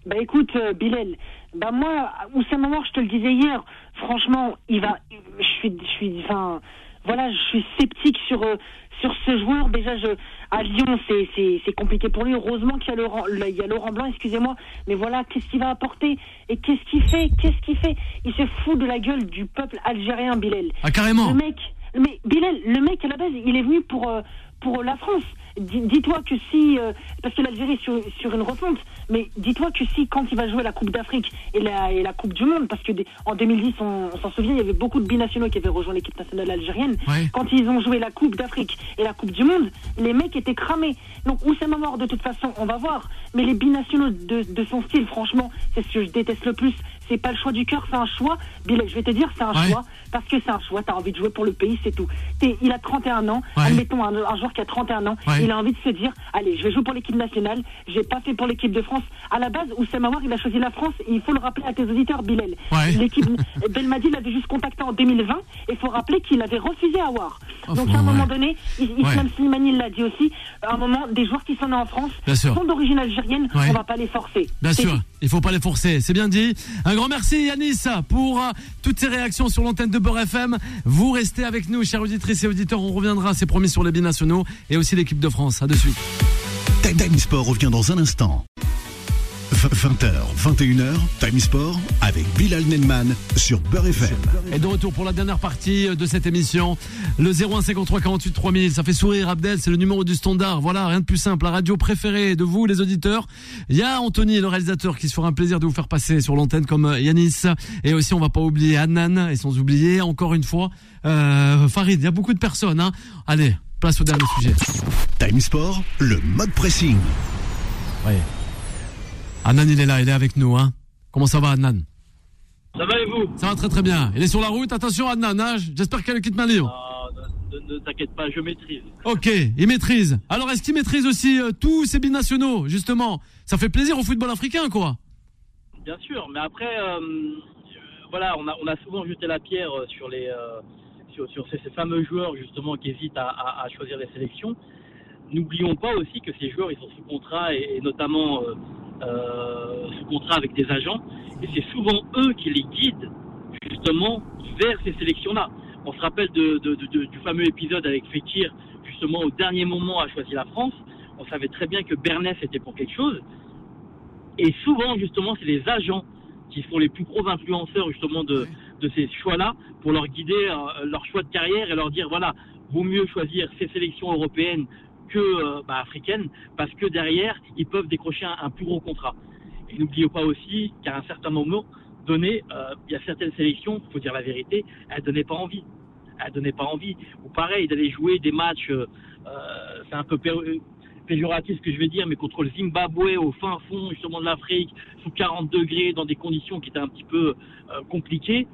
Bah écoute, euh, Bilal, bah moi, Oussama Aouar, je te le disais hier, franchement, il va, je suis, je suis, enfin, voilà, je suis sceptique sur euh, sur ce joueur. Déjà, je, à Lyon, c'est c'est c'est compliqué pour lui. Heureusement qu'il y a Laurent, il y a Laurent Blanc, excusez-moi, mais voilà, qu'est-ce qu'il va apporter et qu'est-ce qu'il fait, qu'est-ce qu'il fait? Il se fout de la gueule du peuple algérien, Bilal. Ah carrément. Le mec, mais Bilal, le mec à la base, il est venu pour euh, pour la France. Dis- Dis-toi que si, euh, parce que l'Algérie est sur, sur une refonte, mais dis-toi que si quand il va jouer la Coupe d'Afrique et la, et la Coupe du Monde, parce que des- en 2010, on, on s'en souvient, il y avait beaucoup de binationaux qui avaient rejoint l'équipe nationale algérienne. Ouais. Quand ils ont joué la Coupe d'Afrique et la Coupe du Monde, les mecs étaient cramés. Donc Oussama mort de toute façon, on va voir. Mais les binationaux de, de son style, franchement, c'est ce que je déteste le plus. C'est pas le choix du cœur, c'est un choix. Bilal, je vais te dire, c'est un Ouais. choix parce que c'est un choix. T'as envie de jouer pour le pays, c'est tout. T'es- il a 31 ans. Ouais. Admettons un, un joueur qui a 31 ans. Ouais. Il a envie de se dire, allez, je vais jouer pour l'équipe nationale. J'ai pas fait pour l'équipe de France. À la base, Oussama Aouar, il a choisi la France. Il faut le rappeler à tes auditeurs, Bilal. L'équipe <laughs> Belmadi l'avait juste contacté en 2020. Et il faut rappeler qu'il avait refusé à Aouar. Oh, Donc à un moment donné, Is- Islam Slimani l'a dit aussi. À un moment, des joueurs qui sont nés en France Bien sont d'origine algérienne. On va pas les forcer. Bien sûr. Il faut pas les forcer, c'est bien dit. Un grand merci Yanis pour euh, toutes ces réactions sur l'antenne de Beurre FM. Vous restez avec nous, chers auditrices et auditeurs. On reviendra, c'est promis, sur les binationaux et aussi l'équipe de France. À de suite. Time Sport revient dans un instant. 20h, 21h, Time Sport avec Bilal Nenman sur Beurre FM. Et de retour pour la dernière partie de cette émission. Le 0153 48 3000, ça fait sourire Abdel, c'est le numéro du standard. Voilà, rien de plus simple. La radio préférée de vous, les auditeurs. Il y a Anthony, le réalisateur, qui se fera un plaisir de vous faire passer sur l'antenne comme Yanis. Et aussi, on va pas oublier Adnan, et sans oublier, encore une fois, euh, Farid. Il y a beaucoup de personnes. Hein. Allez, place au dernier sujet. Time Sport, le mode pressing. Ouais. Adnan, il est là, il est avec nous. Hein. Comment ça va, Adnan Ça va et vous? Ça va très très bien. Il est sur la route. Attention, Adnan. Hein. J'espère qu'elle quitte ma libre. Ah, ne, t'inquiète pas, je maîtrise. Ok, il maîtrise. Alors, est-ce qu'il maîtrise aussi euh, tous ces binationaux, justement? Ça fait plaisir au football africain, quoi. Bien sûr, mais après, euh, euh, voilà, on a, on a souvent jeté la pierre euh, sur les euh, sur, sur ces, ces fameux joueurs justement qui hésitent à, à- à choisir les sélections. N'oublions pas aussi que ces joueurs, ils sont sous contrat et, et notamment euh, euh, sous contrat avec des agents, et c'est souvent eux qui les guident justement vers ces sélections-là. On se rappelle de, de- de- de- du fameux épisode avec Fekir, justement au dernier moment a choisi la France. On savait très bien que Bernès était pour quelque chose. Et souvent, justement, c'est les agents qui sont les plus gros influenceurs, justement, de, de ces choix-là, pour leur guider euh, leur choix de carrière et leur dire, voilà, vaut mieux choisir ces sélections européennes que euh, bah, africaines, parce que derrière, ils peuvent décrocher un, plus gros contrat. Et n'oublions pas aussi qu'à un certain moment donné, euh, il y a certaines sélections, il faut dire la vérité, elles donnaient pas envie. Elles donnaient pas envie. Ou pareil, d'aller jouer des matchs, euh, c'est un peu pé- péjoratif ce que je vais dire, mais contre le Zimbabwe au fin fond justement de l'Afrique, sous 40 degrés, dans des conditions qui étaient un petit peu compliquées.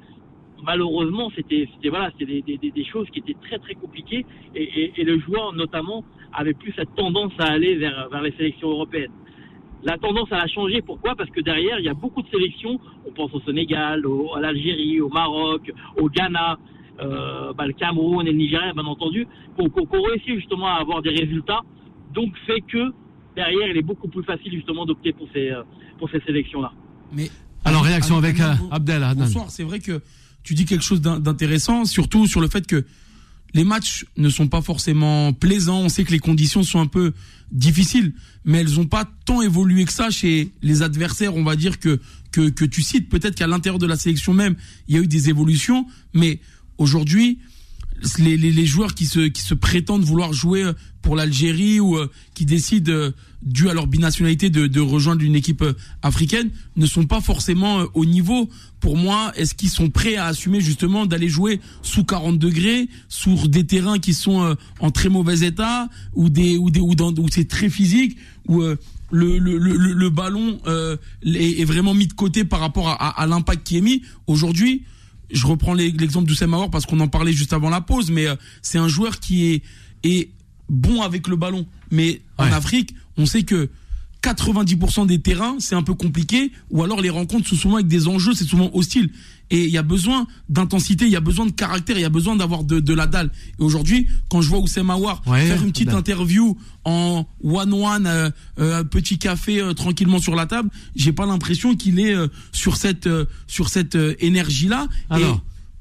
Malheureusement, c'était c'était- voilà, c'était des, des- des choses qui étaient très très compliquées et, et- et le joueur notamment avait plus cette tendance à aller vers, vers les sélections européennes. La tendance elle a changé, pourquoi? Parce que derrière, il y a beaucoup de sélections, on pense au Sénégal, au- à l'Algérie, au Maroc, au Ghana, euh, bah, le Cameroun et le Nigeria, bien entendu, qui ont qui ont réussi justement à avoir des résultats, donc fait que derrière, il est beaucoup plus facile justement d'opter pour ces, euh, pour ces sélections-là. Mais Alors, réaction avec euh, Abdel, Adnan. Bonsoir, c'est vrai que tu dis quelque chose d'in- d'intéressant, surtout sur le fait que les matchs ne sont pas forcément plaisants. On sait que les conditions sont un peu difficiles, mais elles n'ont pas tant évolué que ça chez les adversaires, on va dire, que, que, tu cites. Peut-être qu'à l'intérieur de la sélection même, il y a eu des évolutions, mais aujourd'hui, les, les, joueurs qui se, qui se prétendent vouloir jouer pour l'Algérie ou euh, qui décident, euh, dû à leur binationalité, de, de rejoindre une équipe euh, africaine, ne sont pas forcément euh, au niveau. Pour moi, est-ce qu'ils sont prêts à assumer justement d'aller jouer sous 40 degrés, sur des terrains qui sont euh, en très mauvais état, ou des ou des ou dans où c'est très physique, où euh, le, le, le, le- ballon euh, est, est vraiment mis de côté par rapport à, à, à l'impact qui est mis? Aujourd'hui, je reprends l'exemple d'Oussem Aouar parce qu'on en parlait juste avant la pause, mais euh, c'est un joueur qui est, est bon avec le ballon. Mais en. Afrique, on sait que 90% des terrains, c'est un peu compliqué, ou alors les rencontres sont souvent avec des enjeux, c'est souvent hostile. Et il y a besoin d'intensité, il y a besoin de caractère, il y a besoin d'avoir de, de la dalle. Et aujourd'hui, quand je vois Oussem Aouar Ouais, faire une petite dalle. interview en one-one, euh, euh, un petit café euh, tranquillement sur la table, j'ai pas l'impression qu'il est euh, sur cette, euh, sur cette énergie-là. Et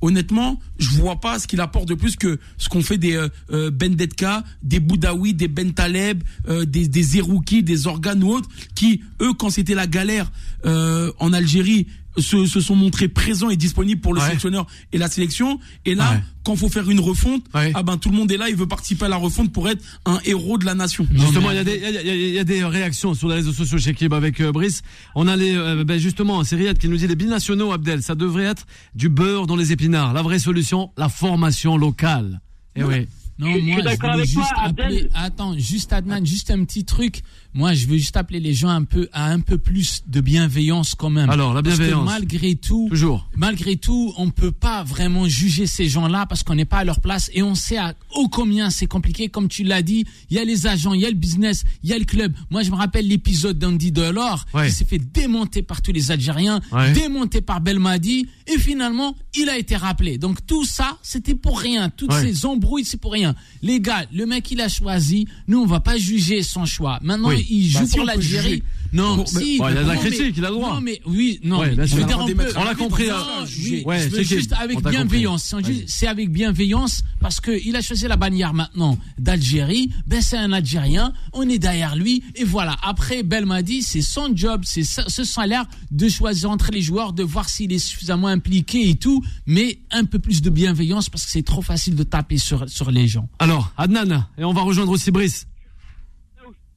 honnêtement, je vois pas ce qu'il apporte de plus que ce qu'on fait des euh, euh, Ben Detka, des Boudaoui, des Ben Taleb, euh, des, des des organes ou autres, qui, eux, quand c'était la galère en Algérie, se, se sont montrés présents et disponibles pour le Ouais. sélectionneur et la sélection. Et là, Ouais. quand faut faire une refonte, Ouais. ah ben tout le monde est là, il veut participer à la refonte pour être un héros de la nation. Justement, il y, a des- il y a- y a- il y a des réactions sur les réseaux sociaux chez Kib avec euh, Brice. On a les, euh, ben justement, c'est Riyad qui nous dit les binationaux, Abdel, ça devrait être du beurre dans les épinards. La vraie solution, la formation locale. Eh oui. Non, Je- je moi, suis je voulais toi, juste appeler. Attends, juste Adnan, juste un petit truc. Moi, je veux juste appeler les gens un peu à un peu plus de bienveillance quand même. Alors, la Parce que bienveillance. malgré tout, Toujours. malgré tout, on peut pas vraiment juger ces gens-là parce qu'on n'est pas à leur place et on sait à ô combien c'est compliqué. Comme tu l'as dit, il y a les agents, il y a le business, il y a le club. Moi, je me rappelle l'épisode d'Andy Delors Ouais. qui s'est fait démonter par tous les Algériens, Ouais. démonté par Belmadi et finalement, il a été rappelé. Donc tout ça, c'était pour rien. Toutes Ouais. ces embrouilles, c'est pour rien. Les gars, le mec, il a choisi. Nous, on va pas juger son choix. Maintenant, Oui. il joue Bah, pour l'Algérie. Non, si. Ouais, il a de la critique, mais- il a le droit. Non, mais oui, non. Ouais, je veux dire, on, peut, On l'a compris, Non, hein. Ouais, je juste avec bienveillance. compris. C'est avec bienveillance parce que il a choisi la bannière maintenant d'Algérie. Ben c'est un Algérien. On est derrière lui et voilà. Après, Belmadi, c'est son job, c'est ce salaire de choisir entre les joueurs, de voir s'il est suffisamment impliqué et tout, mais un peu plus de bienveillance parce que c'est trop facile de taper sur sur les gens. Alors, Adnan, et on va rejoindre aussi Brice.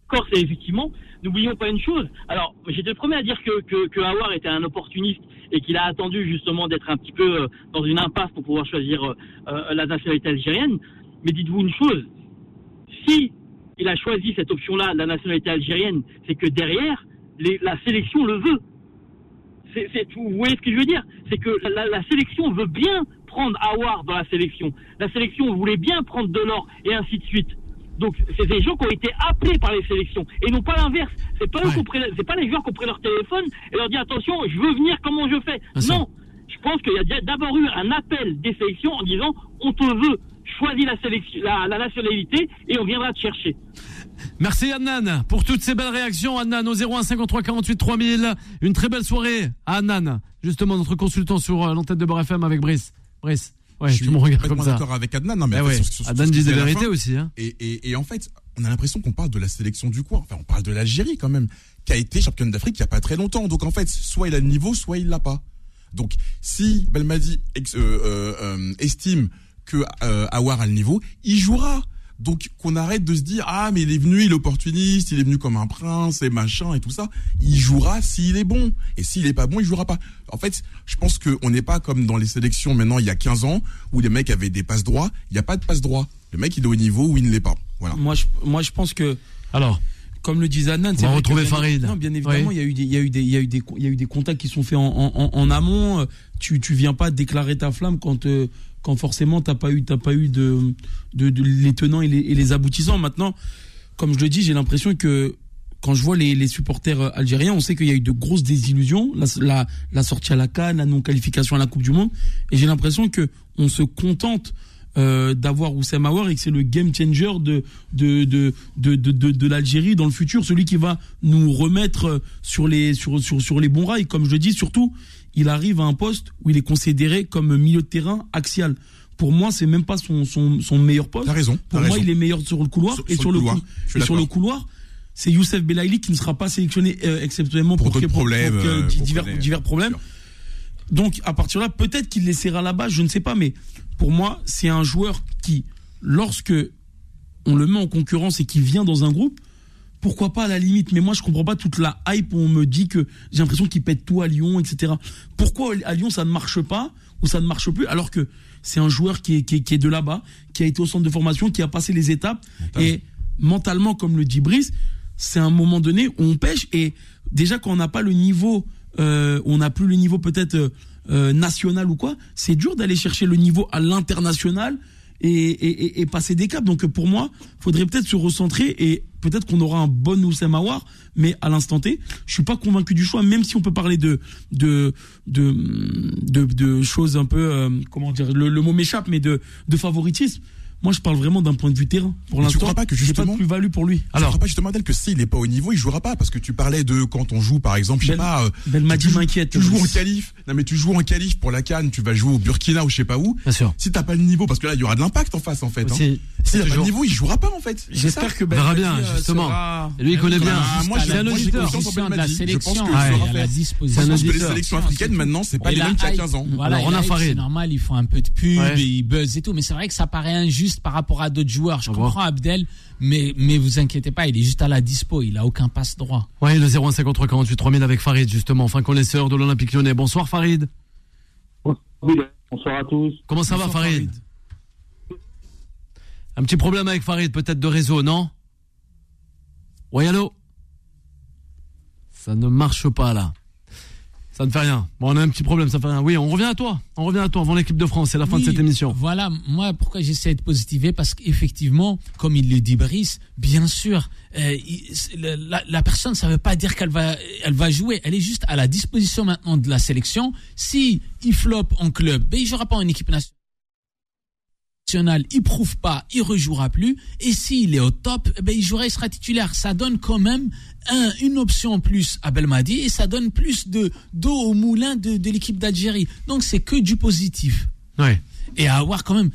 D'accord, c'est effectivement, n'oublions pas une chose. Alors, j'étais le premier à dire que, que, Hawar était un opportuniste et qu'il a attendu justement d'être un petit peu euh, dans une impasse pour pouvoir choisir euh, euh, la nationalité algérienne. Mais dites-vous une chose, si il a choisi cette option-là, la nationalité algérienne, c'est que derrière, la sélection le veut. Vous voyez ce que je veux dire? C'est que la, la sélection veut bien prendre Hawar dans la sélection. La sélection voulait bien prendre Delors et ainsi de suite. Donc c'est des gens qui ont été appelés par les sélections et non pas l'inverse. C'est pas pris- c'est pas les joueurs qui ont pris leur téléphone et leur dit attention, je veux venir, comment je fais? Non, je pense qu'il y a d'abord eu un appel des sélections en disant on te veut, choisis la sélection, la, la nationalité et on viendra te chercher. Merci Adnan pour toutes ces belles réactions. Adnan au 01 53 48 3000. Une très belle soirée à Adnan, justement notre consultant sur euh, l'antenne de Beurre FM avec Brice. Brice, ouais, je suis me regardes comme ça. d'accord avec Adnan. Non, mais fait, ouais. Adnan dit des vérités aussi. Hein. Et, et, et en fait, on a l'impression qu'on parle de la sélection du coin. Enfin, on parle de l'Algérie quand même, qui a été championne d'Afrique il n'y a pas très longtemps. Donc en fait, soit il a le niveau, soit il l'a pas. Donc si Belmadi ex- euh, euh, euh, estime que euh, Awar a le niveau, il jouera. Donc qu'on arrête de se dire ah mais il est venu, il est opportuniste, il est venu comme un prince et machin et tout ça. Il jouera s'il est bon et s'il est pas bon, il jouera pas. En fait, je pense que on n'est pas comme dans les sélections maintenant il y a 15 ans où les mecs avaient des passes droits. Il n'y a pas de passe droit. Le mec il est au niveau ou il ne l'est pas. Voilà. Moi, je, moi, je pense que. Alors. Comme le disait Adnan, On c'est va vrai retrouver bien- Farid. Non, bien évidemment, Oui. il y a eu des, il y a eu des, il y a eu des, il y a eu des contacts qui sont faits en, en, en- en amont. Euh, Tu, tu viens pas déclarer ta flamme quand, euh, quand forcément t'as pas eu, t'as pas eu de, de, les tenants et les, aboutissants. Maintenant, comme je le dis, j'ai l'impression que quand je vois les, supporters euh, algériens, on sait qu'il y a eu de grosses désillusions, la, sortie à la Cannes, la non-qualification à la Coupe du Monde, et j'ai l'impression que on se contente euh, d'avoir Oussem Aouar et que c'est le game changer de de de de de, de, de l'Algérie dans le futur, celui qui va nous remettre euh, sur les sur sur sur les bons rails. Comme je le dis, surtout, il arrive à un poste où il est considéré comme milieu de terrain axial. Pour moi, c'est même pas son son son meilleur poste. T'as raison. Pour moi, raison. il est meilleur sur le couloir Sur- et sur le couloir, et sur le couloir. C'est Youssef Belaïli qui ne sera pas sélectionné euh, exceptionnellement pour, Pour pour- pour- problèmes, pour euh, divers, connaît, divers problèmes. Donc à partir de là, peut-être qu'il laissera là-bas, je ne sais pas, mais pour moi, c'est un joueur qui, lorsque on le met en concurrence et qui vient dans un groupe, pourquoi pas à la limite Mais moi, je comprends pas toute la hype où on me dit que j'ai l'impression qu'il pète tout à Lyon, etc. Pourquoi à Lyon ça ne marche pas ou ça ne marche plus alors que c'est un joueur qui est, qui est, qui est de là-bas, qui a été au centre de formation, qui a passé les étapes et mentalement, comme le dit Brice, c'est un moment donné où on pêche et déjà quand on n'a pas le niveau, euh, on n'a plus le niveau peut-être euh, euh, national ou quoi, c'est dur d'aller chercher le niveau à l'international et, et, et- et passer des caps. Donc pour moi, faudrait peut-être se recentrer et peut-être qu'on aura un bon Oussem Aouar, mais à l'instant T, je suis pas convaincu du choix, même si on peut parler de de de de, de choses un peu euh, comment dire, le, le mot m'échappe, mais de de favoritisme. Moi, je parle vraiment d'un point de vue terrain. Pour Mais tu l'instant, crois pas que justement- pas de plus-value pour lui. Alors, tu crois pas justement Adèle que s'il n'est pas au niveau, il jouera pas? Parce que tu parlais de quand on joue par exemple, je sais Ben- pas, euh, Belmadi tu, joues- m'inquiète, tu joues en Brice. qualif. Non mais tu joues en qualif pour la Cannes, tu vas jouer au Burkina ou je sais pas où. Bien sûr. Si t'as pas le niveau parce que là il y aura de l'impact en face en fait. Hein. S'il a pas le niveau, il jouera pas en fait. J'espère que On verra bien, euh, justement. sera- lui, il connaît bien. Moi, j'ai- à la moi, j'ai disposition confiance en de la Belmadi. Je pense sélection, que un. Je pense les auditeur. sélections africaines maintenant, c'est pas les mêmes qu'il y a hype, 15 ans. Alors, on a. C'est normal, ils font un peu de pub ils buzzent et tout, mais c'est vrai que ça paraît injuste par rapport à d'autres joueurs. Je comprends. Abdel, mais mais vous inquiétez pas, il est juste à la dispo, il a aucun passe droit. Ouais, le 01 53 48 3000 avec Farid, justement, fin connaisseur de l'Olympique lyonnais. Bonsoir Farid. Bonsoir à tous. Comment ça va Farid Un petit problème avec Farid, peut-être de réseau, non Oui, allô Ça ne marche pas là. Ça ne fait rien. Bon, on a un petit problème, ça fait rien. Oui, on revient à toi. On revient à toi avant l'équipe de France. C'est la fin de cette émission. Voilà, moi, pourquoi j'essaie de positiver? Parce qu'effectivement, comme il le dit Brice, bien sûr, euh, il- la, la personne, ça ne veut pas dire qu'elle va, elle va jouer. Elle est juste à la disposition maintenant de la sélection. Si il floppe en club, ben, il ne jouera pas en équipe nationale. National, il prouve pas, il rejouera plus. Et s'il est au top, eh ben, il jouera, il sera titulaire. Ça donne quand même un, une option en plus à Belmadi et ça donne plus de d'eau au moulin de, de l'équipe d'Algérie. Donc c'est que du positif. Ouais. Et à avoir quand même,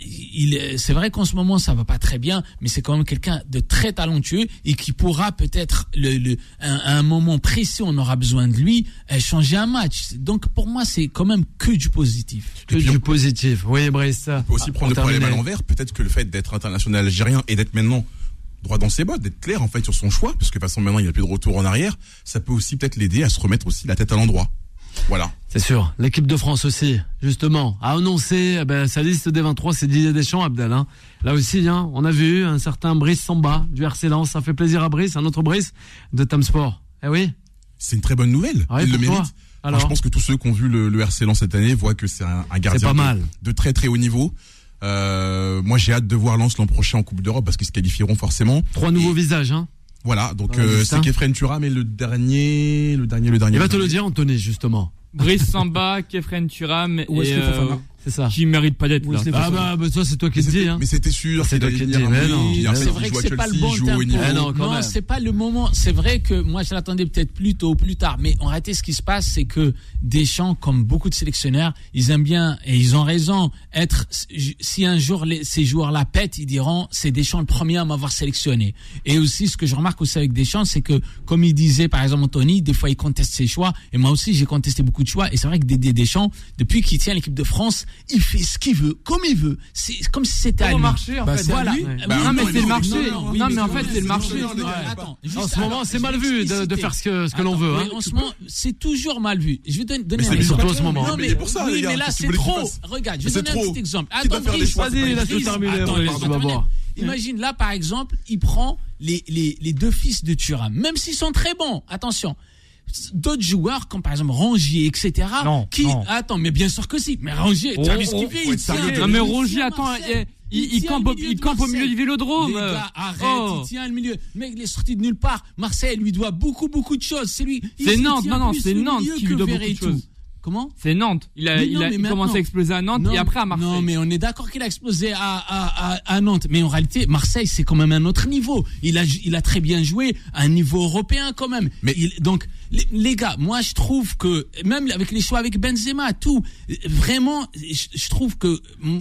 il, c'est vrai qu'en ce moment ça va pas très bien, mais c'est quand même quelqu'un de très talentueux et qui pourra peut-être le, le, un, à un moment précis, on aura besoin de lui, euh, changer un match. Donc pour moi c'est quand même que du positif. Que du positif. Oui, Brice. On peut aussi prendre le problème à l'envers. Peut-être que le fait d'être international algérien et d'être maintenant droit dans ses bottes, d'être clair en fait sur son choix, parce que de toute façon maintenant il n'y a plus de retour en arrière, ça peut aussi peut-être l'aider à se remettre aussi la tête à l'endroit. Voilà. C'est sûr. L'équipe de France aussi, justement, a annoncé eh ben, sa liste des 23, c'est Didier Deschamps, Abdel. hein. Là aussi, hein, on a vu un certain Brice Samba du RC Lens. Ça fait plaisir à Brice, un autre Brice de Tam Sport. Eh oui. C'est une très bonne nouvelle. Ouais, il le mérite. Enfin, Alors je pense que tous ceux qui ont vu le, le RC Lens cette année voient que c'est un, un gardien pas de, mal. de très très haut niveau. Euh, moi j'ai hâte de voir Lens l'an prochain en Coupe d'Europe parce qu'ils se qualifieront forcément. Trois nouveaux visages. Hein. Voilà, donc euh, c'est Kefren Turam et le dernier, le dernier, le dernier. Il va te le dire, Anthony, justement. Brice Samba, Kefren Turam et Wesley euh, Fofana. C'est ça. qui mérite pas d'être là. Ah bah, bah, toi, c'est toi qui le dis. Hein. Mais c'était sûr. C'est toi qui le venir dis, C'est vrai que à c'est pas le bon non, c'est pas le moment. C'est vrai que moi, je l'attendais peut-être plus tôt ou plus tard. Mais en réalité, ce qui se passe, c'est que Deschamps, comme beaucoup de sélectionneurs, ils aiment bien, et ils ont raison, être, si un jour les- ces joueurs-là pètent, ils diront, c'est Deschamps le premier à m'avoir sélectionné. Et aussi, ce que je remarque aussi avec Deschamps, c'est que, comme il disait, par exemple, Anthony, des fois, il conteste ses choix. Et moi aussi, j'ai contesté beaucoup de choix. Et c'est vrai que Dédé Deschamps, depuis qu'il tient l'équipe de France, il fait ce qu'il veut, comme il veut. C'est comme si c'était à Au lui. marché, en Bah, fait. Voilà. Oui, Bah, non, mais c'est le marché. oui, Non, mais c'est en fait, c'est le marché. Ouais, attends, En ce moment, c'est mal vu de, de faire ce que, ce que l'on veut. mais Hein. En ce moment, c'est toujours mal vu. Je vais donner, donner Mais un c'est exemple. surtout en ce moment. Non, Mais mais, pour ça, oui, les gars, mais là, c'est trop. Regarde, je Mais vais donner un petit exemple. Attends, Vas-y, laisse-le terminer. Imagine là, par exemple, il prend les, les, les deux fils de Thuram, même s'ils sont très bons. Attention. D'autres joueurs, comme par exemple Rangier, etc. Non, qui, non. attends, mais bien sûr que si. Mais Rangier, tu as vu ce qu'il fait? Il tient- Non mais tient attends, il, il, il campe, au- milieu il de campe au milieu Marseille. du vélodrome. Les gars, arrête, Oh. il tient le milieu. Le mec, il est sorti de nulle part. Marseille lui doit beaucoup, beaucoup de choses. C'est lui. C'est Nantes, non, non, c'est Nantes qui lui doit beaucoup de choses. Comment C'est Nantes. Il a, Mais il non, a mais commencé à exploser à Nantes Non, et après à Marseille. Non, mais on est d'accord qu'il a explosé à, à, à, à Nantes. Mais en réalité, Marseille, c'est quand même un autre niveau. Il a, il a très bien joué à un niveau européen quand même. Mais- Il- donc, les, les gars, moi, je trouve que, même avec les choix avec Benzema, tout, vraiment, je, je trouve que,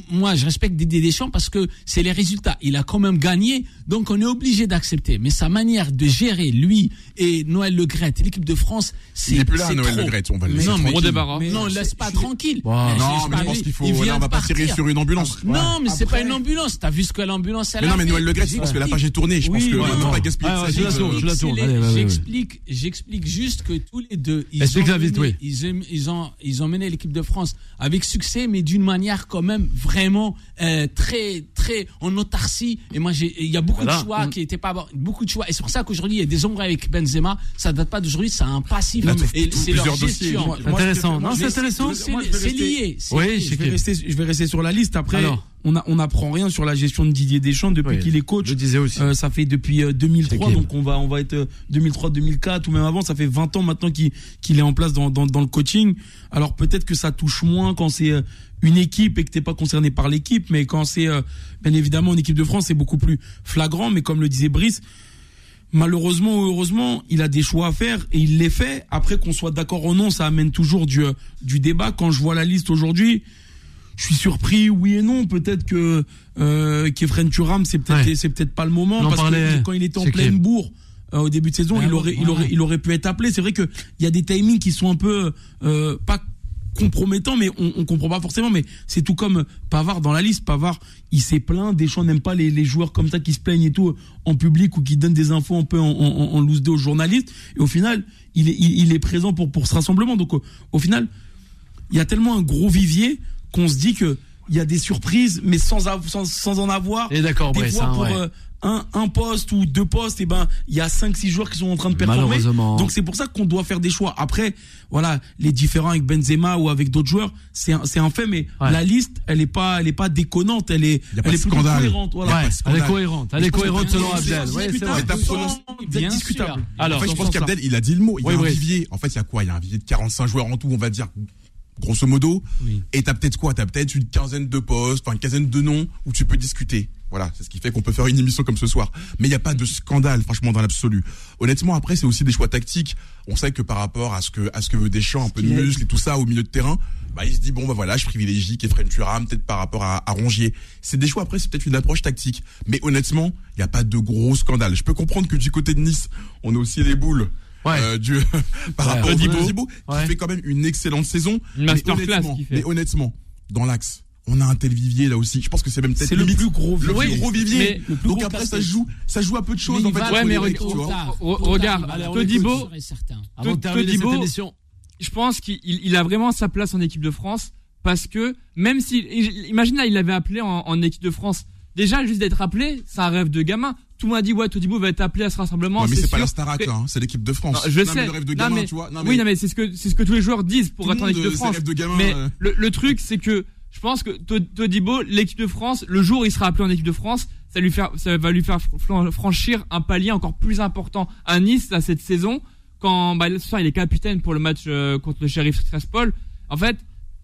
moi, je respecte Didier Deschamps parce que c'est les résultats. Il a quand même gagné. Donc, on est obligé d'accepter. Mais sa manière de gérer, lui et Noël Le Gret, l'équipe de France, c'est. Il est plus là, c'est Noël trop. Le Gret, on va le laisser non, mais-. Mais non, laisse pas tranquille. Wow. Mais Non, mais je pense qu'il faut, il là, vient on va pas tirer partir. sur une ambulance. Non, mais c'est pas une ambulance. T'as vu ce que l'ambulance elle Mais a non, mais Noël Le Gret, pense que la page est tournée. Je pense Oui, que pas gaspiller Ah, je la vie, tourne, euh, je la tourne. J'explique, j'explique juste que tous les deux, ils ont, vite, mené, oui. ils, aiment- ils ont, ils ont mené l'équipe de France avec succès, mais d'une manière quand même vraiment euh, très, très en autarcie. Et moi, il y a beaucoup Voilà. de choix qui étaient pas bons, beaucoup de choix. Et c'est pour ça qu'aujourd'hui, il y a des ombres avec Benzema. Ça date pas d'aujourd'hui, c'est un passif. A et c'est leur gestion. Intéressant. Non, c'est intéressant. C'est lié. Oui, je vais, rester, je vais rester sur la liste. Après, Alors. on a- on n'apprend rien sur la gestion de Didier Deschamps depuis Oui, qu'il est coach. Je disais aussi. Euh, ça fait depuis euh, 2003, C'est donc on va on va être euh, 2003, 2004 ou même avant. Ça fait 20 ans maintenant qu'il qu'il est en place dans, dans, dans le coaching. Alors peut-être que ça touche moins quand c'est euh, une équipe et que t'es pas concerné par l'équipe, mais quand c'est euh, bien évidemment une équipe de France, c'est beaucoup plus flagrant. Mais comme le disait Brice, malheureusement ou heureusement, il a des choix à faire et il les fait. Après qu'on soit d'accord ou non, ça amène toujours du, euh, du débat. Quand je vois la liste aujourd'hui, je suis surpris, oui et non. Peut-être que euh, Kefren Turam, c'est peut-être Ouais. c'est peut-être pas le moment On en parce parlait, que quand il était en pleine bourre euh, au début de saison, Ouais, il aurait ouais, il aurait il aurait pu être appelé. C'est vrai que il y a des timings qui sont un peu euh, pas compromettants, mais on, on comprend pas forcément. Mais c'est tout comme Pavard dans la liste. Pavard, il s'est plaint. Deschamps n'aime pas les, les joueurs comme ça qui se plaignent et tout en public ou qui donnent des infos un peu en, en, en loose day aux journalistes. Et au final, il est, il, il est présent pour, pour ce rassemblement. Donc au, au final, il y a tellement un gros vivier qu'on se dit que il y a des surprises, mais sans, sans, sans en avoir. Et d'accord, hein, pour ouais. euh, un, un poste ou deux postes, et ben, il y a cinq, six joueurs qui sont en train de performer. Malheureusement. Donc c'est pour ça qu'on doit faire des choix. Après, voilà, les différents avec Benzema ou avec d'autres joueurs, c'est un, c'est un fait, mais Ouais. la liste, elle est pas, elle est pas déconnante, elle est, elle est cohérente. Voilà. Ouais, elle est cohérente. Elle est cohérente selon Abdel. c'est Ouais, c'est discutable. Alors, En fait, je pense qu'Abdel, il a dit le mot. Il y a Oui, un oui. vivier. En fait, il y a quoi? Il y a un vivier de 45 joueurs en tout, on va dire. grosso modo. Oui. Et t'as peut-être quoi? T'as peut-être une quinzaine de postes, enfin une quinzaine de noms où tu peux discuter. Voilà, c'est ce qui fait qu'on peut faire une émission comme ce soir. Mais il n'y a pas de scandale, franchement, dans l'absolu. Honnêtement, après, c'est aussi des choix tactiques. On sait que par rapport à ce que à ce que veut Deschamps, un peu de muscle et tout ça au milieu de terrain, bah il se dit bon bah voilà, je privilégie Kefren Turam peut-être par rapport à, à Rongier. C'est des choix. Après, c'est peut-être une approche tactique. Mais honnêtement, il n'y a pas de gros scandale. Je peux comprendre que du côté de Nice, on a aussi les boules. Ouais. euh, du, <laughs> par Ouais. rapport au Todibo. Todibo, qui Ouais. fait quand même une excellente saison. Une Mais masterclass honnêtement- qu'il fait. Mais honnêtement, dans l'axe, on a un tel vivier là aussi. Je pense que c'est même peut-être C'est le plus gros le vivier. plus gros vivier. Mais le plus Donc gros après ça joue, ça joue à peu de choses Mais en fait. Ouais, mais mecs, tu vois. regarde, aller Todibo- Todibo- je pense qu'il il- il a vraiment sa place en équipe de France parce que même si imagine là il l'avait appelé en, en équipe de France déjà juste d'être appelé c'est un rêve de gamin tout le monde a dit ouais Todibo va être appelé à ce rassemblement Ouais, mais c'est pas la Starac Mais- là, hein, c'est l'équipe de France. Non, je Non, sais mais le rêve de Non, gamin, mais- tu vois. Non, oui non mais c'est ce que c'est ce que tous les joueurs disent pour tout le être en monde, équipe de euh, France rêve de gamin. mais euh, le, le truc c'est que je pense que To- Todibo l'équipe de France le jour où il sera appelé en équipe de France ça lui ça va lui faire franchir un palier encore plus important à Nice à cette saison quand bah, ce soir il est capitaine pour le match euh, contre le Sheriff Tiraspol en fait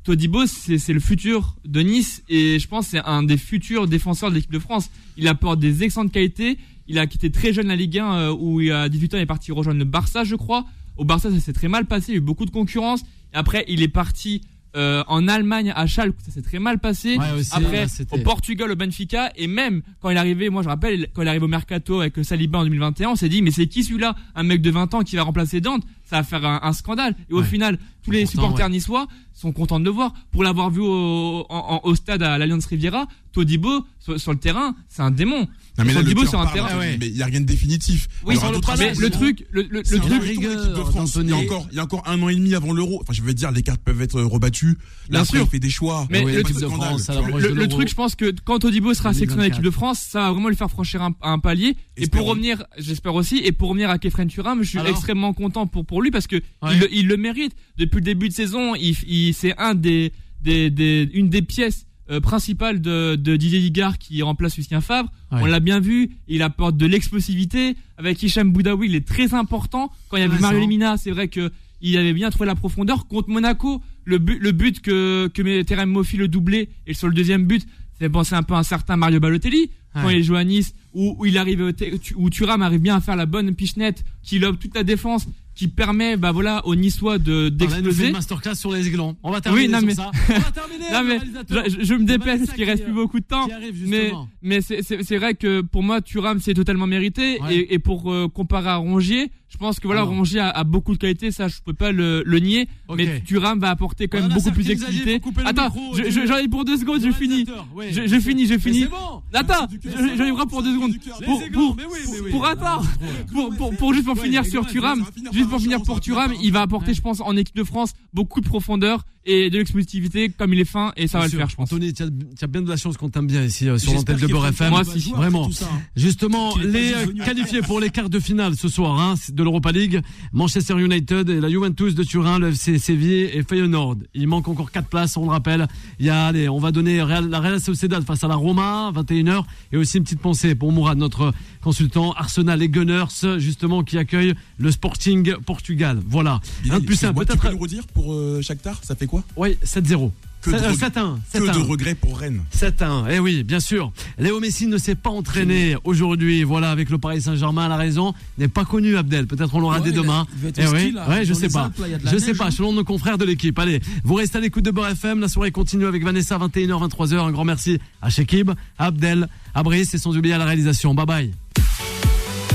Todibo, c'est le futur de Nice et je pense c'est un des futurs défenseurs de l'équipe de France. Il apporte des excellentes qualités. Il a quitté très jeune la Ligue 1 euh, où il a 18 ans, il est parti rejoindre le Barça, je crois. Au Barça, ça s'est très mal passé, il y a eu beaucoup de concurrence. Après, il est parti euh, en Allemagne à Schalke, ça s'est très mal passé. Ouais, aussi, après, au Portugal, au Benfica, et même quand il est arrivé, moi je rappelle, quand il est arrivé au Mercato avec Saliba en 2021, on s'est dit, mais c'est qui celui-là? Un mec de 20 ans qui va remplacer Dante? Ça va faire un, un scandale. Et au Ouais. final, tous les supporters ouais. niçois sont contents de le voir. Pour l'avoir vu au, en- en- au stade à l'Alliance Riviera, Todibo, sur, sur le terrain, c'est un démon. Non, mais là, Todibo sur un parle, terrain. Ouais. Mais il y a rien de définitif. Oui, sur le mais le truc, le, le, truc, retour de l'équipe de France. Il y a encore, il y a encore un an et demi avant l'Euro. Enfin, je veux dire, les cartes peuvent être rebattues. Là, Bien après, sûr. il fait des choix. Mais le de truc France, le, je pense que quand Todibo sera sélectionné en 2024. équipe de France, ça va vraiment lui faire franchir un, un palier. Et pour revenir, j'espère aussi, et pour revenir à Kefren Turam, je suis extrêmement content pour, pour lui parce que Ouais. il, le- il le mérite. Depuis le début de saison, il, il, c'est un des, des, des, une des pièces euh, principales de, de Didier Ligard qui remplace Lucien Favre. Ouais. On l'a bien vu, il apporte de l'explosivité. Avec Hicham Boudaoui, il est très important. Quand il y avait. Mario Lemina, c'est vrai que il avait bien trouvé la profondeur. Contre Monaco, le but, le but que, que Terem Moffi le doublé, et sur le deuxième but, c'est penser un peu à un certain Mario Balotelli, quand Ouais. il joue à Nice, où, où il arrive, où Thuram arrive bien à faire la bonne pichenette, qui lobe toute la défense, qui permet, bah voilà, aux Niçois de, d'exploser. une masterclass sur les aiglons. On va terminer Oui, non, sur mais- ça. <laughs> On va terminer. Non, le mais je, je me dépêche parce qu'il reste plus beaucoup de temps. arrive Mais, mais c'est- c'est c'est vrai que pour moi, Thuram, c'est totalement mérité. Ouais. Et, et pour euh, comparer à Rongier, je pense que voilà, Alors. Rongier a, a beaucoup de qualités, ça, je peux pas le, le nier. Mais Thuram va apporter quand même beaucoup plus d'activité. Attends, micro, je- j'en ai pour deux secondes, je finis. ouais. Je, je finis, je finis. bon. Attends, j'en ai pour deux secondes. Pour, pour, pour attends, pour, pour, pour juste pour finir sur Thuram, finir juste pour finir pour Thuram, par il va apporter, je pense, en équipe de France, beaucoup de profondeur et de l'explosivité comme il est fin et ça va le faire, je pense. Anthony, tu as, tu as bien de la chance qu'on t'aime bien ici euh, sur l'antenne de Beurre FM. Moi aussi. Vraiment. après tout ça, hein. Justement, les qualifiés pour les quarts de finale ce soir hein, de l'Europa League, Manchester United et la Juventus de Turin, le FC Séville et Feyenoord. Il manque encore quatre places, on le rappelle. Il y a, allez, on va donner Real- la Real Sociedad face à la Roma, 21h, et aussi une petite pensée pour Mourad, notre consultant Arsenal et Gunners, justement, qui accueille le Sporting Portugal. Voilà. Un de plus simple, excuse-moi, Tu peut-être. peux nous redire pour euh, Shakhtar, ça fait quoi? Oui, 7-0. Que de Euh, regrets. 7-1. Que de 7-1. regrets pour Rennes. 7-1, eh oui, bien sûr. Léo Messi ne s'est pas entraîné aujourd'hui, voilà, avec le Paris Saint-Germain. La raison n'est pas connue, Abdel. Peut-être on l'aura Ouais, dès demain. Eh oui, ski, là, ouais, je sais pas. Alpes, là, il y a de la Je sais neige, pas, hein. selon nos confrères de l'équipe. Allez, vous restez à l'écoute de Beurre FM. La soirée continue avec Vanessa, 21h, 23h. Un grand merci à Shekib, à Abdel, à Brice et sans oublier à la réalisation. Bye bye.